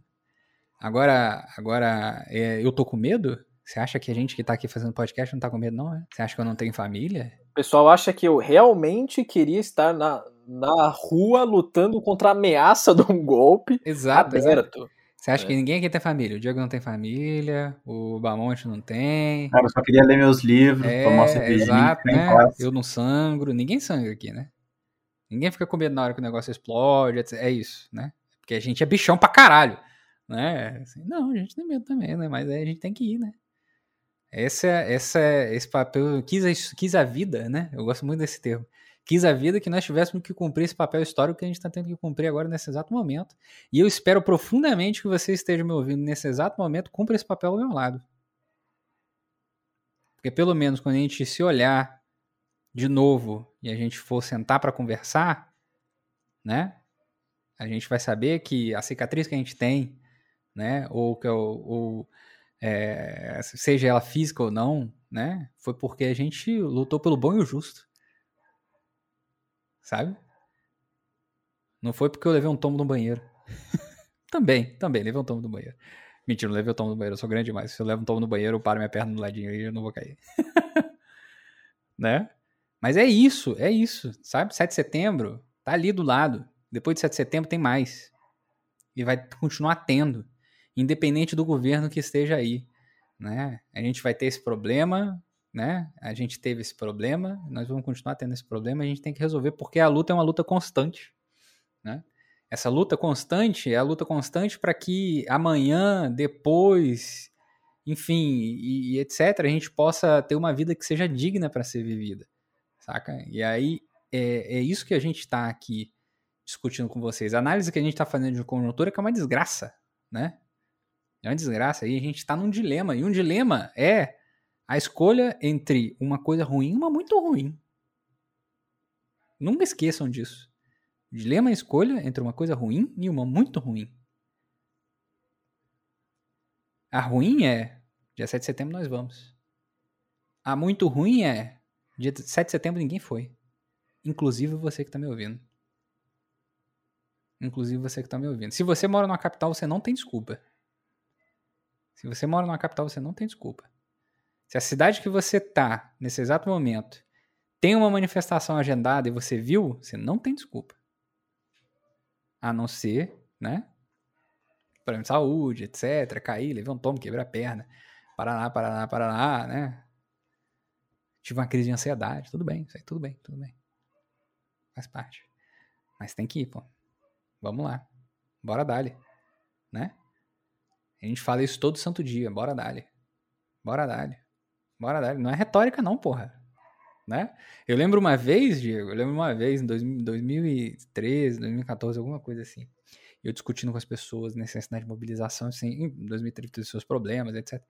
Agora, agora é, eu tô com medo? Você acha que a gente que tá aqui fazendo podcast não tá com medo, não? É? Você acha que eu não tenho família? O pessoal acha que eu realmente queria estar na, na rua lutando contra a ameaça de um golpe. Exato, aberto. Exato. Você acha é. que ninguém aqui tem família? O Diego não tem família, o Bamonte não tem. Cara, eu só queria ler meus livros, é, tomar cerveja. Exato, né? Eu não sangro, ninguém sangra aqui, né? Ninguém fica com medo na hora que o negócio explode, etc. é isso, né? Porque a gente é bichão pra caralho, né? Assim, não, a gente tem medo também, né? Mas aí a gente tem que ir, né? Essa, essa, esse papel, quis a, quis a vida, né? Eu gosto muito desse termo. Quis a vida que nós tivéssemos que cumprir esse papel histórico que a gente está tendo que cumprir agora nesse exato momento. E eu espero profundamente que você esteja me ouvindo nesse exato momento, cumpra esse papel ao meu lado. Porque pelo menos quando a gente se olhar de novo e a gente for sentar para conversar, né? A gente vai saber que a cicatriz que a gente tem, né? Ou que o é, seja ela física ou não, né? Foi porque a gente lutou pelo bom e o justo. Sabe? Não foi porque eu levei um tombo no banheiro. [laughs] também, também, levei um tombo no banheiro. Mentira, não levei um tombo no banheiro, eu sou grande demais. Se eu levo um tombo no banheiro, eu paro minha perna no ladinho e eu não vou cair. [laughs] né? Mas é isso, é isso, sabe? 7 de setembro tá ali do lado. Depois de 7 de setembro tem mais. E vai continuar tendo independente do governo que esteja aí. Né? A gente vai ter esse problema, né? A gente teve esse problema, nós vamos continuar tendo esse problema, a gente tem que resolver porque a luta é uma luta constante, né? Essa luta constante é a luta constante para que amanhã, depois, enfim, e, e, etc, a gente possa ter uma vida que seja digna para ser vivida, saca? E aí é, é isso que a gente está aqui discutindo com vocês. A análise que a gente está fazendo de conjuntura é é uma desgraça, né? É uma desgraça. E a gente está num dilema. E um dilema é a escolha entre uma coisa ruim e uma muito ruim. Nunca esqueçam disso. O dilema é a escolha entre uma coisa ruim e uma muito ruim. A ruim é dia 7 de setembro nós vamos. A muito ruim é dia 7 de setembro ninguém foi. Inclusive você que está me ouvindo. Inclusive você que está me ouvindo. Se você mora numa capital, você não tem desculpa. Se você mora numa capital, você não tem desculpa. Se a cidade que você tá nesse exato momento tem uma manifestação agendada e você viu, você não tem desculpa. A não ser, né? Problema de saúde, etc. Cair, levar um tomo, quebrar a perna. Paraná, Paraná, Paraná, né? Tive uma crise de ansiedade. Tudo bem, isso aí, tudo bem, tudo bem. Faz parte. Mas tem que ir, pô. Vamos lá. Bora dali. Né? A gente fala isso todo santo dia. Bora dali. Bora dali. Bora dali. Não é retórica, não, porra. Né? Eu lembro uma vez, Diego, eu lembro uma vez em 2013, 2014, alguma coisa assim. Eu discutindo com as pessoas necessidade de mobilização, assim, em 2013 seus problemas, etc.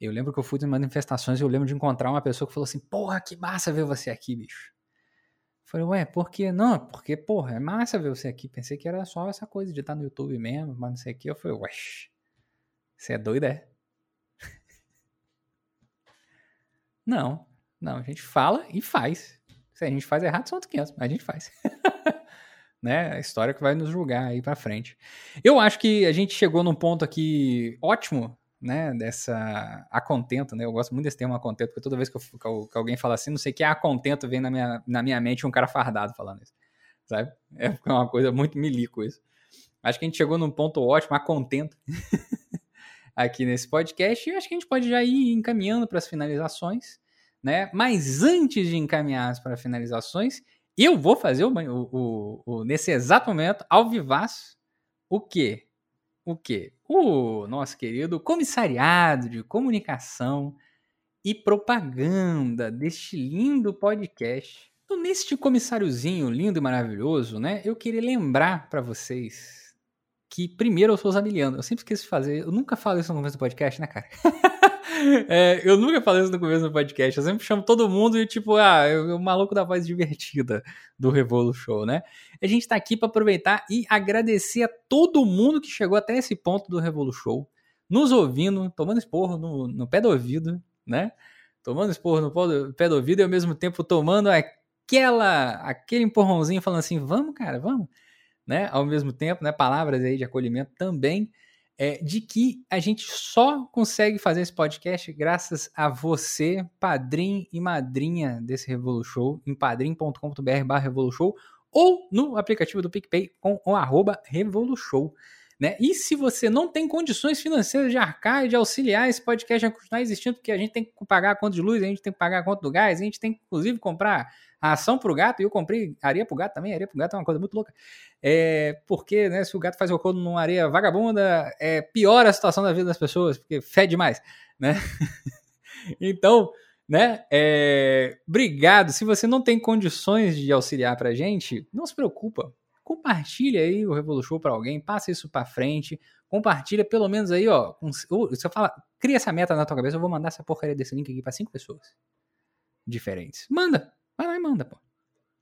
Eu lembro que eu fui em manifestações e eu lembro de encontrar uma pessoa que falou assim: Porra, que massa ver você aqui, bicho. Eu falei, ué, por quê? Não, porque, porra, é massa ver você aqui. Pensei que era só essa coisa de estar no YouTube mesmo, mas não sei o que. Eu falei, ué, você é doido, é? Não, não, a gente fala e faz. Se a gente faz errado, são outros 500, mas a gente faz. [laughs] né? A história que vai nos julgar aí pra frente. Eu acho que a gente chegou num ponto aqui ótimo, né, dessa acontento, né? Eu gosto muito desse termo acontento, porque toda vez que, eu, que alguém fala assim, não sei o que é acontento, vem na minha, na minha mente um cara fardado falando isso, sabe? É uma coisa muito milico isso. Acho que a gente chegou num ponto ótimo, acontento, [laughs] aqui nesse podcast, e acho que a gente pode já ir encaminhando para as finalizações, né? Mas antes de encaminhar para finalizações, eu vou fazer o, o, o, nesse exato momento, ao vivaço, o quê? O quê? O nosso querido comissariado de comunicação e propaganda deste lindo podcast. Então, neste comissáriozinho lindo e maravilhoso, né? Eu queria lembrar para vocês que primeiro eu sou Zamiliano. Eu sempre esqueço de fazer. Eu nunca falo isso no começo do podcast, né, cara? [laughs] é, eu nunca falei isso no começo do podcast. Eu sempre chamo todo mundo e, tipo, ah, eu, o maluco da voz divertida do Revolu Show, né? A gente tá aqui para aproveitar e agradecer a todo mundo que chegou até esse ponto do Revolu Show, nos ouvindo, tomando esporro no, no pé do ouvido, né? Tomando esporro no pé do ouvido e ao mesmo tempo tomando aquela, aquele empurrãozinho falando assim: vamos, cara, vamos, né? Ao mesmo tempo, né? Palavras aí de acolhimento também é, de que a gente só consegue fazer esse podcast graças a você, padrinho e madrinha desse Revolu Show, em padrim.com.br Revolution ou no aplicativo do PicPay com o arroba Revolution. Né? E se você não tem condições financeiras de arcar e de auxiliar esse podcast a continuar existindo, porque a gente tem que pagar a conta de luz, a gente tem que pagar a conta do gás, a gente tem que, inclusive, comprar a ação pro gato, e eu comprei areia pro gato também, areia pro gato é uma coisa muito louca. É, porque, né, se o gato faz cocô numa areia vagabunda, é, piora a situação da vida das pessoas, porque fede mais, né? [laughs] então, né, é, obrigado. Se você não tem condições de auxiliar pra gente, não se preocupa. Compartilha aí o Revolution para alguém, passa isso para frente, compartilha pelo menos aí, ó. Com, você fala, cria essa meta na tua cabeça, eu vou mandar essa porcaria desse link aqui para cinco pessoas diferentes. Manda, Vai lá e manda, pô.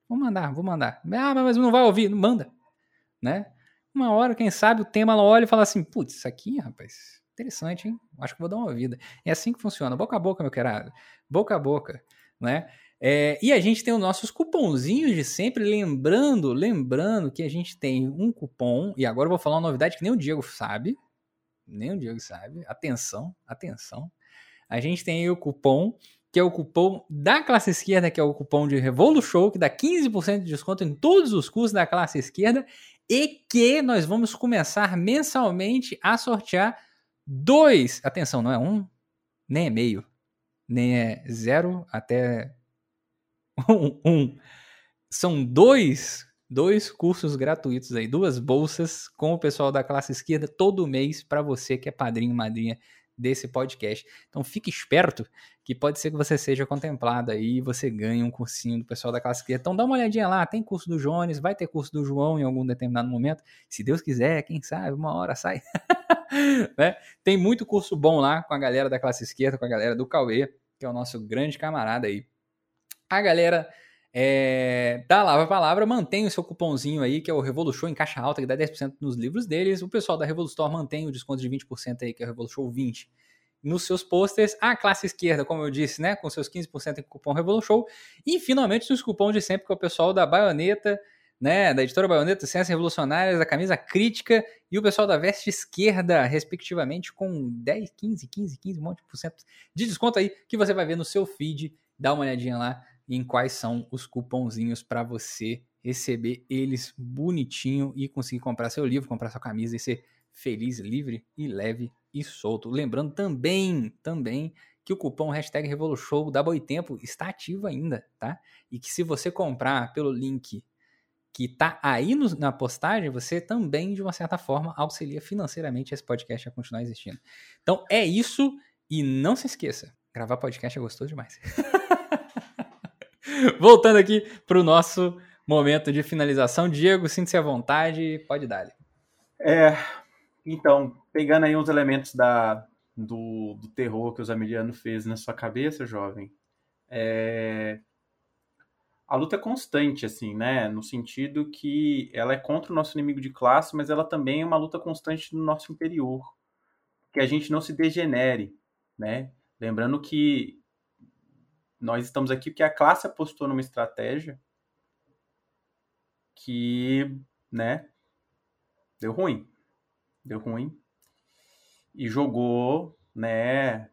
Vou mandar, vou mandar. Ah, mas não vai ouvir. Não manda. Né? Uma hora, quem sabe, o tema ela olha e fala assim: putz, isso aqui, rapaz, interessante, hein? Acho que vou dar uma vida. É assim que funciona. Boca a boca, meu querido. Boca a boca, né? É, e a gente tem os nossos cupomzinhos de sempre, lembrando, lembrando que a gente tem um cupom, e agora eu vou falar uma novidade que nem o Diego sabe, nem o Diego sabe, atenção, atenção. A gente tem o cupom que é o cupom da classe esquerda, que é o cupom de Revolution, que dá 15% de desconto em todos os cursos da classe esquerda, e que nós vamos começar mensalmente a sortear dois. Atenção, não é um, nem é meio, nem é zero até um. [laughs] um. São dois, dois cursos gratuitos aí, duas bolsas com o pessoal da classe esquerda todo mês para você que é padrinho, madrinha desse podcast. Então fique esperto que pode ser que você seja contemplado aí e você ganhe um cursinho do pessoal da classe Então dá uma olhadinha lá, tem curso do Jones, vai ter curso do João em algum determinado momento. Se Deus quiser, quem sabe, uma hora sai. [laughs] né? Tem muito curso bom lá com a galera da classe esquerda, com a galera do Cauê, que é o nosso grande camarada aí. A galera é, da Lava Palavra mantém o seu cupomzinho aí, que é o Revolution em caixa alta, que dá 10% nos livros deles. O pessoal da Revolustore mantém o desconto de 20% aí, que é o Revolution 20 nos seus posters. A classe esquerda, como eu disse, né, com seus 15% em cupom Revolution. E finalmente os cupons de sempre, que é o pessoal da Baioneta, né, da editora Baioneta, Ciências Revolucionárias, da Camisa Crítica e o pessoal da Veste Esquerda, respectivamente, com 10, 15, 15, 15, um monte de por cento de desconto aí, que você vai ver no seu feed. Dá uma olhadinha lá em quais são os cupomzinhos para você receber eles bonitinho e conseguir comprar seu livro, comprar sua camisa e ser feliz, livre e leve e solto. Lembrando também, também que o cupom hashtag Revolution da Boitempo está ativo ainda, tá? E que se você comprar pelo link que tá aí no, na postagem, você também, de uma certa forma, auxilia financeiramente esse podcast a continuar existindo. Então é isso e não se esqueça, gravar podcast é gostoso demais. [laughs] [laughs] Voltando aqui para o nosso momento de finalização. Diego, sinta-se à vontade, pode dar. É, então, pegando aí uns elementos da, do, do terror que o Zamiliano fez na sua cabeça, jovem, é, a luta é constante, assim, né? No sentido que ela é contra o nosso inimigo de classe, mas ela também é uma luta constante no nosso interior. Que a gente não se degenere, né? Lembrando que nós estamos aqui porque a classe apostou numa estratégia que, né, deu ruim. Deu ruim. E jogou né,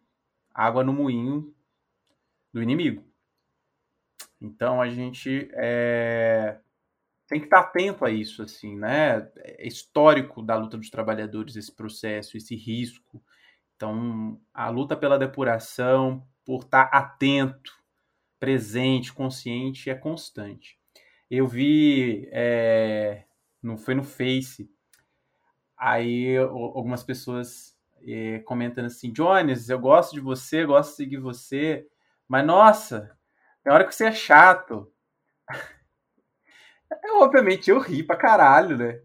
água no moinho do inimigo. Então a gente é, tem que estar atento a isso, assim, né? É histórico da luta dos trabalhadores esse processo, esse risco. Então a luta pela depuração, por estar atento, presente, consciente, é constante. Eu vi, é, não foi no Face, aí algumas pessoas é, comentando assim, Jones, eu gosto de você, gosto de seguir você, mas nossa, tem hora que você é chato. [laughs] É, obviamente eu ri pra caralho, né?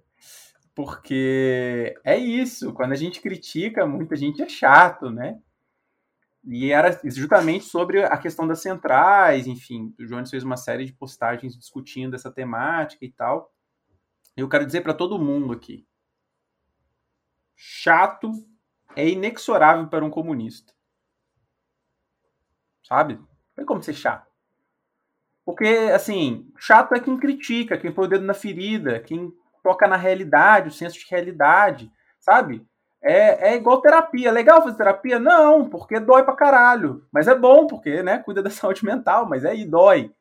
Porque é isso, quando a gente critica, muita gente é chato, né? E era justamente sobre a questão das centrais, enfim, o Jones fez uma série de postagens discutindo essa temática e tal. Eu quero dizer para todo mundo aqui: chato é inexorável para um comunista. Sabe? Não tem como ser chato. Porque, assim, chato é quem critica, quem põe o dedo na ferida, quem toca na realidade, o senso de realidade, sabe? É, é igual terapia. Legal fazer terapia? Não, porque dói pra caralho. Mas é bom, porque, né, cuida da [laughs] saúde mental, mas aí dói,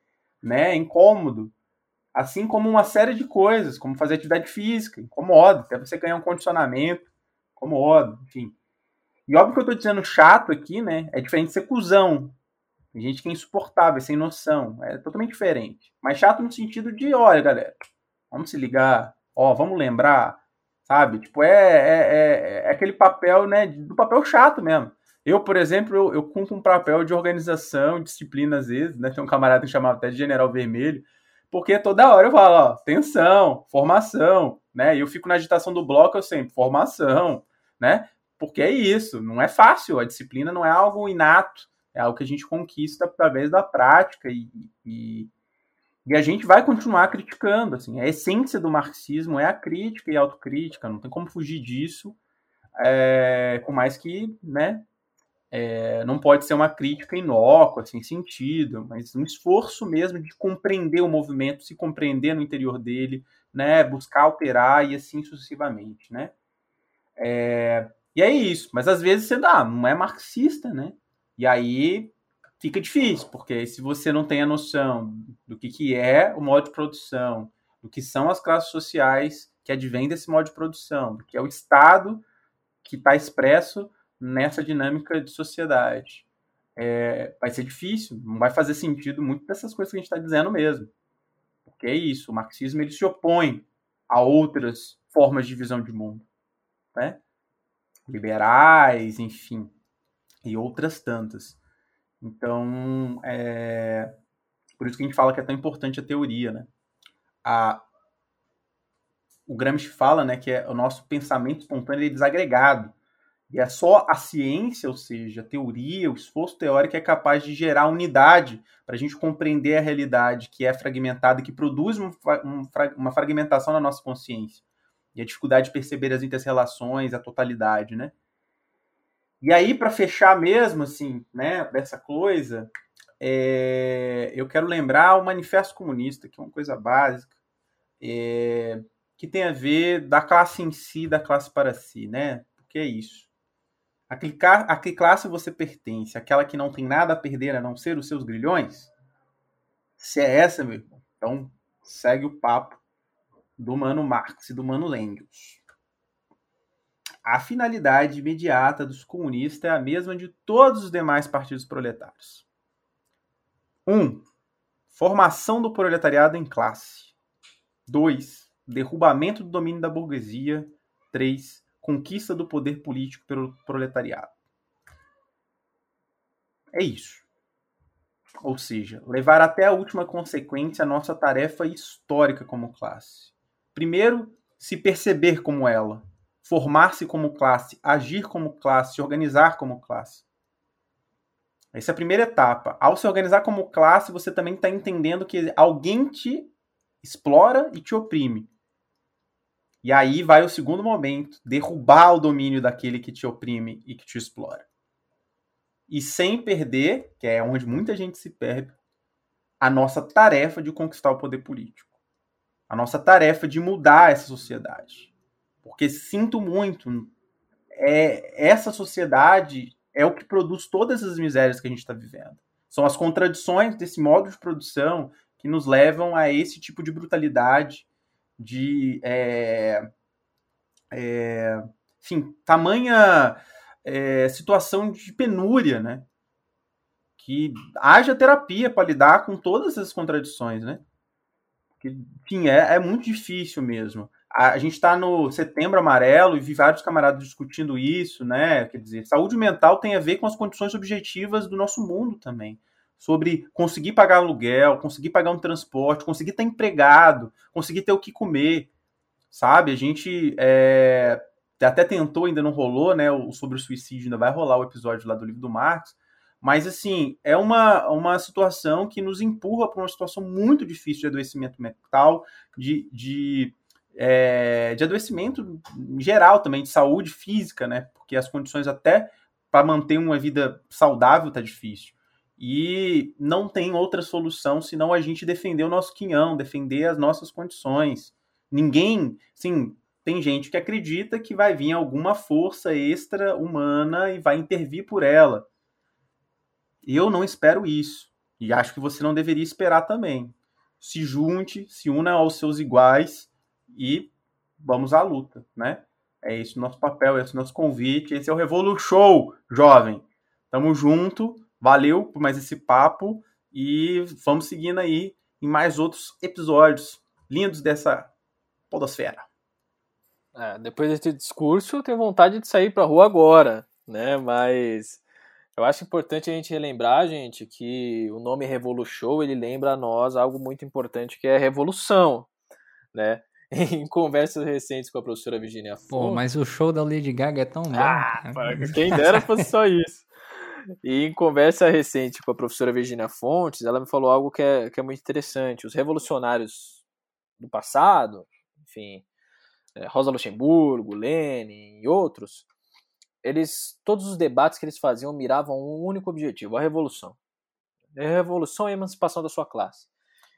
né? É incômodo. Assim como uma série de coisas, como fazer atividade física, incomoda, até você ganhar um condicionamento, incomoda, enfim. E óbvio que eu tô dizendo chato aqui, né? É diferente de ser cuzão. Tem gente que é insuportável, sem noção. É totalmente diferente. Mas chato no sentido de, olha, galera, vamos se ligar, ó, vamos lembrar, sabe? Tipo, é, é, é, é, aquele papel, né, do papel chato mesmo. Eu, por exemplo, eu, eu cumpro um papel de organização, disciplina às vezes, né? Tem um camarada que chamava até de General Vermelho, porque toda hora eu falo, ó, tensão, formação, né? E eu fico na agitação do bloco, eu sempre, formação, né? Porque é isso, não é fácil, a disciplina não é algo inato, é algo que a gente conquista através da prática e, e e a gente vai continuar criticando, assim, a essência do marxismo é a crítica e a autocrítica, não tem como fugir disso, é, com mais que, né, é, não pode ser uma crítica inócua, sem sentido, mas um esforço mesmo de compreender o movimento, se compreender no interior dele, né, buscar alterar e assim sucessivamente, né. É, e é isso, mas às vezes você dá, não é marxista, né, e aí fica difícil, porque se você não tem a noção do que, que é o modo de produção, do que são as classes sociais que advêm desse modo de produção, do que é o Estado que está expresso nessa dinâmica de sociedade. É, vai ser difícil, não vai fazer sentido muito dessas coisas que a gente está dizendo mesmo. Porque é isso, o marxismo ele se opõe a outras formas de visão de mundo. Né? Liberais, enfim, e outras tantas. Então, é por isso que a gente fala que é tão importante a teoria, né? A, o Gramsci fala, né, que é o nosso pensamento espontâneo é desagregado. E é só a ciência, ou seja, a teoria, o esforço teórico é capaz de gerar unidade para a gente compreender a realidade que é fragmentada, que produz um, um, uma fragmentação na nossa consciência. E a dificuldade de perceber as interrelações, a totalidade, né? E aí, para fechar mesmo, assim, né, dessa coisa, é, eu quero lembrar o Manifesto Comunista, que é uma coisa básica, é, que tem a ver da classe em si, da classe para si, né? Porque é isso. A que, a que classe você pertence? Aquela que não tem nada a perder a não ser os seus grilhões? Se é essa, meu irmão, então segue o papo do Mano Marx e do Mano Engels a finalidade imediata dos comunistas é a mesma de todos os demais partidos proletários. 1. Um, formação do proletariado em classe. 2. Derrubamento do domínio da burguesia. 3. Conquista do poder político pelo proletariado. É isso. Ou seja, levar até a última consequência a nossa tarefa histórica como classe. Primeiro, se perceber como ela, formar-se como classe, agir como classe, se organizar como classe. Essa é a primeira etapa. Ao se organizar como classe, você também está entendendo que alguém te explora e te oprime. E aí vai o segundo momento, derrubar o domínio daquele que te oprime e que te explora. E sem perder, que é onde muita gente se perde, a nossa tarefa de conquistar o poder político. A nossa tarefa de mudar essa sociedade. Porque sinto muito, é, essa sociedade é o que produz todas as misérias que a gente está vivendo. São as contradições desse modo de produção que nos levam a esse tipo de brutalidade, de. É, é, enfim, tamanha é, situação de penúria, né? Que haja terapia para lidar com todas essas contradições, né? Que, enfim, é, é muito difícil mesmo. A, gente está no setembro amarelo e vi vários camaradas discutindo isso, né? Quer dizer, saúde mental tem a ver com as condições objetivas do nosso mundo também. Sobre conseguir pagar aluguel, conseguir pagar um transporte, conseguir estar empregado, conseguir ter o que comer, sabe? A gente é, até tentou, ainda não rolou, né? O, sobre o suicídio, ainda vai rolar o episódio lá do livro do Marx. Mas, assim, é uma, uma situação que nos empurra para uma situação muito difícil de adoecimento mental, de, de, é, de adoecimento geral também, de saúde física, né? Porque as condições até para manter uma vida saudável tá difícil. E não tem outra solução senão a gente defender o nosso quinhão, defender as nossas condições. Ninguém, sim, tem gente que acredita que vai vir alguma força extra humana e vai intervir por ela. Eu não espero isso. E acho que você não deveria esperar também. Se junte, se una aos seus iguais e vamos à luta, né? É esse o nosso papel, esse é o nosso convite, esse é o Revolu Show, jovem. Tamo junto, valeu por mais esse papo e vamos seguindo aí em mais outros episódios lindos dessa podosfera. É, depois desse discurso, eu tenho vontade de sair pra rua agora, né? Mas eu acho importante a gente relembrar, gente, que o nome Revolution, ele lembra a nós algo muito importante que é revolução, né? [laughs] Em conversas recentes com a professora Virginia Fontes. Pô, mas o show da Lady Gaga é tão bom. Ah, quem dera fosse só isso. E em conversa recente com a professora Virginia Fontes, ela me falou algo que é, que é muito interessante. Os revolucionários do passado, enfim, é, Rosa Luxemburgo, Lenin e outros, eles todos os debates que eles faziam miravam um único objetivo, a revolução. A revolução e a emancipação da sua classe.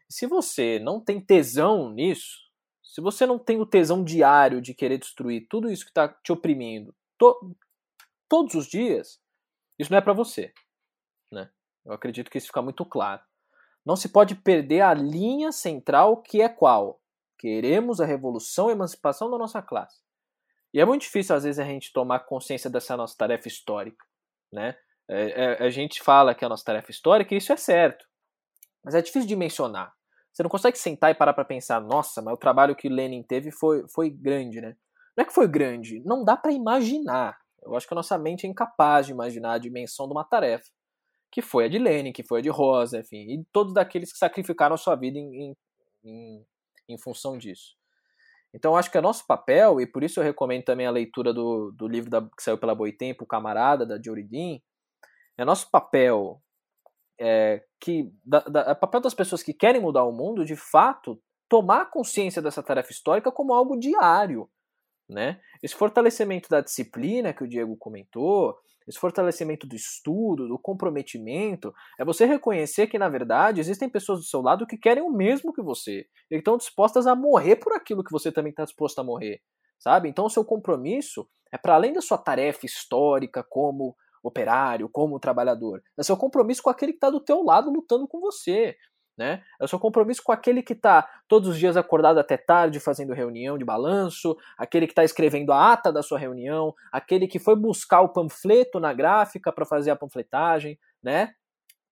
Se você não tem tesão nisso, se você não tem o tesão diário de querer destruir tudo isso que está te oprimindo to todos os dias, isso não é para você. Né? Eu acredito que isso fica muito claro. Não se pode perder a linha central que é qual? Queremos a revolução e a emancipação da nossa classe. E é muito difícil, às vezes, a gente tomar consciência dessa nossa tarefa histórica. Né? É, é, a gente fala que é a nossa tarefa histórica e isso é certo. Mas é difícil de mencionar. Você não consegue sentar e parar para pensar, nossa, mas o trabalho que Lenin teve foi, foi grande, né? Não é que foi grande, não dá para imaginar. Eu acho que a nossa mente é incapaz de imaginar a dimensão de uma tarefa. Que foi a de Lenin, que foi a de Rosa, enfim, e todos daqueles que sacrificaram a sua vida em, em, em função disso. Então, acho que é nosso papel, e por isso eu recomendo também a leitura do, do livro da, que saiu pela Boitempo, Camarada, da Dioridin, é nosso papel, é, que da, da, é papel das pessoas que querem mudar o mundo, de fato, tomar consciência dessa tarefa histórica como algo diário. Né? Esse fortalecimento da disciplina que o Diego comentou, esse fortalecimento do estudo, do comprometimento, é você reconhecer que, na verdade, existem pessoas do seu lado que querem o mesmo que você. E estão dispostas a morrer por aquilo que você também está disposto a morrer. Sabe? Então, o seu compromisso é para além da sua tarefa histórica como operário, como trabalhador. É seu compromisso com aquele que está do teu lado lutando com você. Né? É o seu compromisso com aquele que está todos os dias acordado até tarde fazendo reunião de balanço, aquele que está escrevendo a ata da sua reunião, aquele que foi buscar o panfleto na gráfica para fazer a panfletagem, né?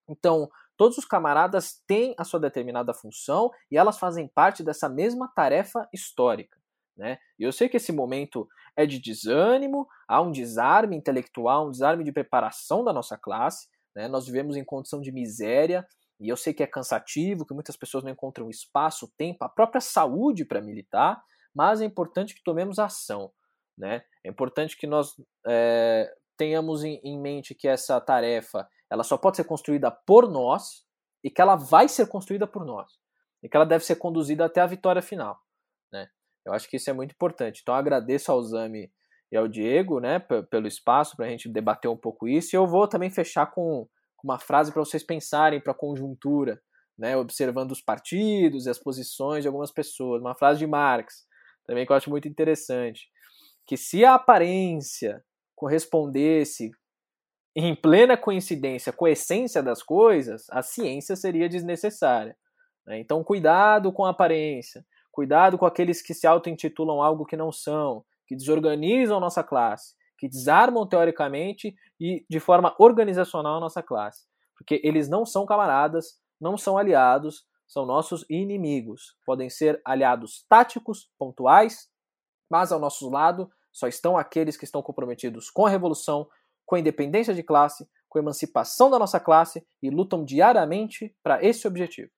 Então, todos os camaradas têm a sua determinada função e elas fazem parte dessa mesma tarefa histórica. Né? E eu sei que esse momento é de desânimo, há um desarme intelectual, um desarme de preparação da nossa classe. Né? Nós vivemos em condição de miséria, e eu sei que é cansativo, que muitas pessoas não encontram espaço, tempo, a própria saúde para militar, mas é importante que tomemos ação. Né? É importante que nós é, tenhamos em, em mente que essa tarefa ela só pode ser construída por nós e que ela vai ser construída por nós e que ela deve ser conduzida até a vitória final. Eu acho que isso é muito importante. Então agradeço ao Zami e ao Diego né, pelo espaço para a gente debater um pouco isso. E eu vou também fechar com uma frase para vocês pensarem para a conjuntura, né, observando os partidos e as posições de algumas pessoas. Uma frase de Marx, também que eu acho muito interessante, que se a aparência correspondesse em plena coincidência com a essência das coisas, a ciência seria desnecessária. Né? Então, cuidado com a aparência, cuidado com aqueles que se auto-intitulam algo que não são, que desorganizam nossa classe, que desarmam teoricamente e de forma organizacional a nossa classe. Porque eles não são camaradas, não são aliados, são nossos inimigos. Podem ser aliados táticos, pontuais, mas ao nosso lado só estão aqueles que estão comprometidos com a revolução, com a independência de classe, com a emancipação da nossa classe e lutam diariamente para esse objetivo.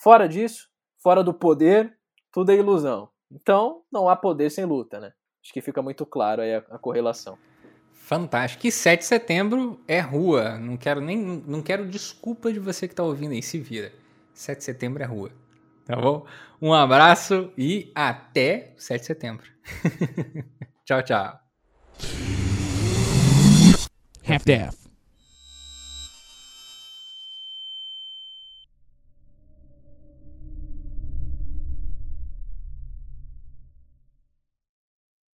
Fora disso, fora do poder, tudo é ilusão. Então, não há poder sem luta, né? Acho que fica muito claro aí a, a correlação. Fantástico. E 7 de setembro é rua. Não quero nem não quero desculpa de você que está ouvindo aí, se vira. 7 de setembro é rua. Tá bom? Um abraço e até 7 de setembro. [laughs] tchau, tchau. Half-Death.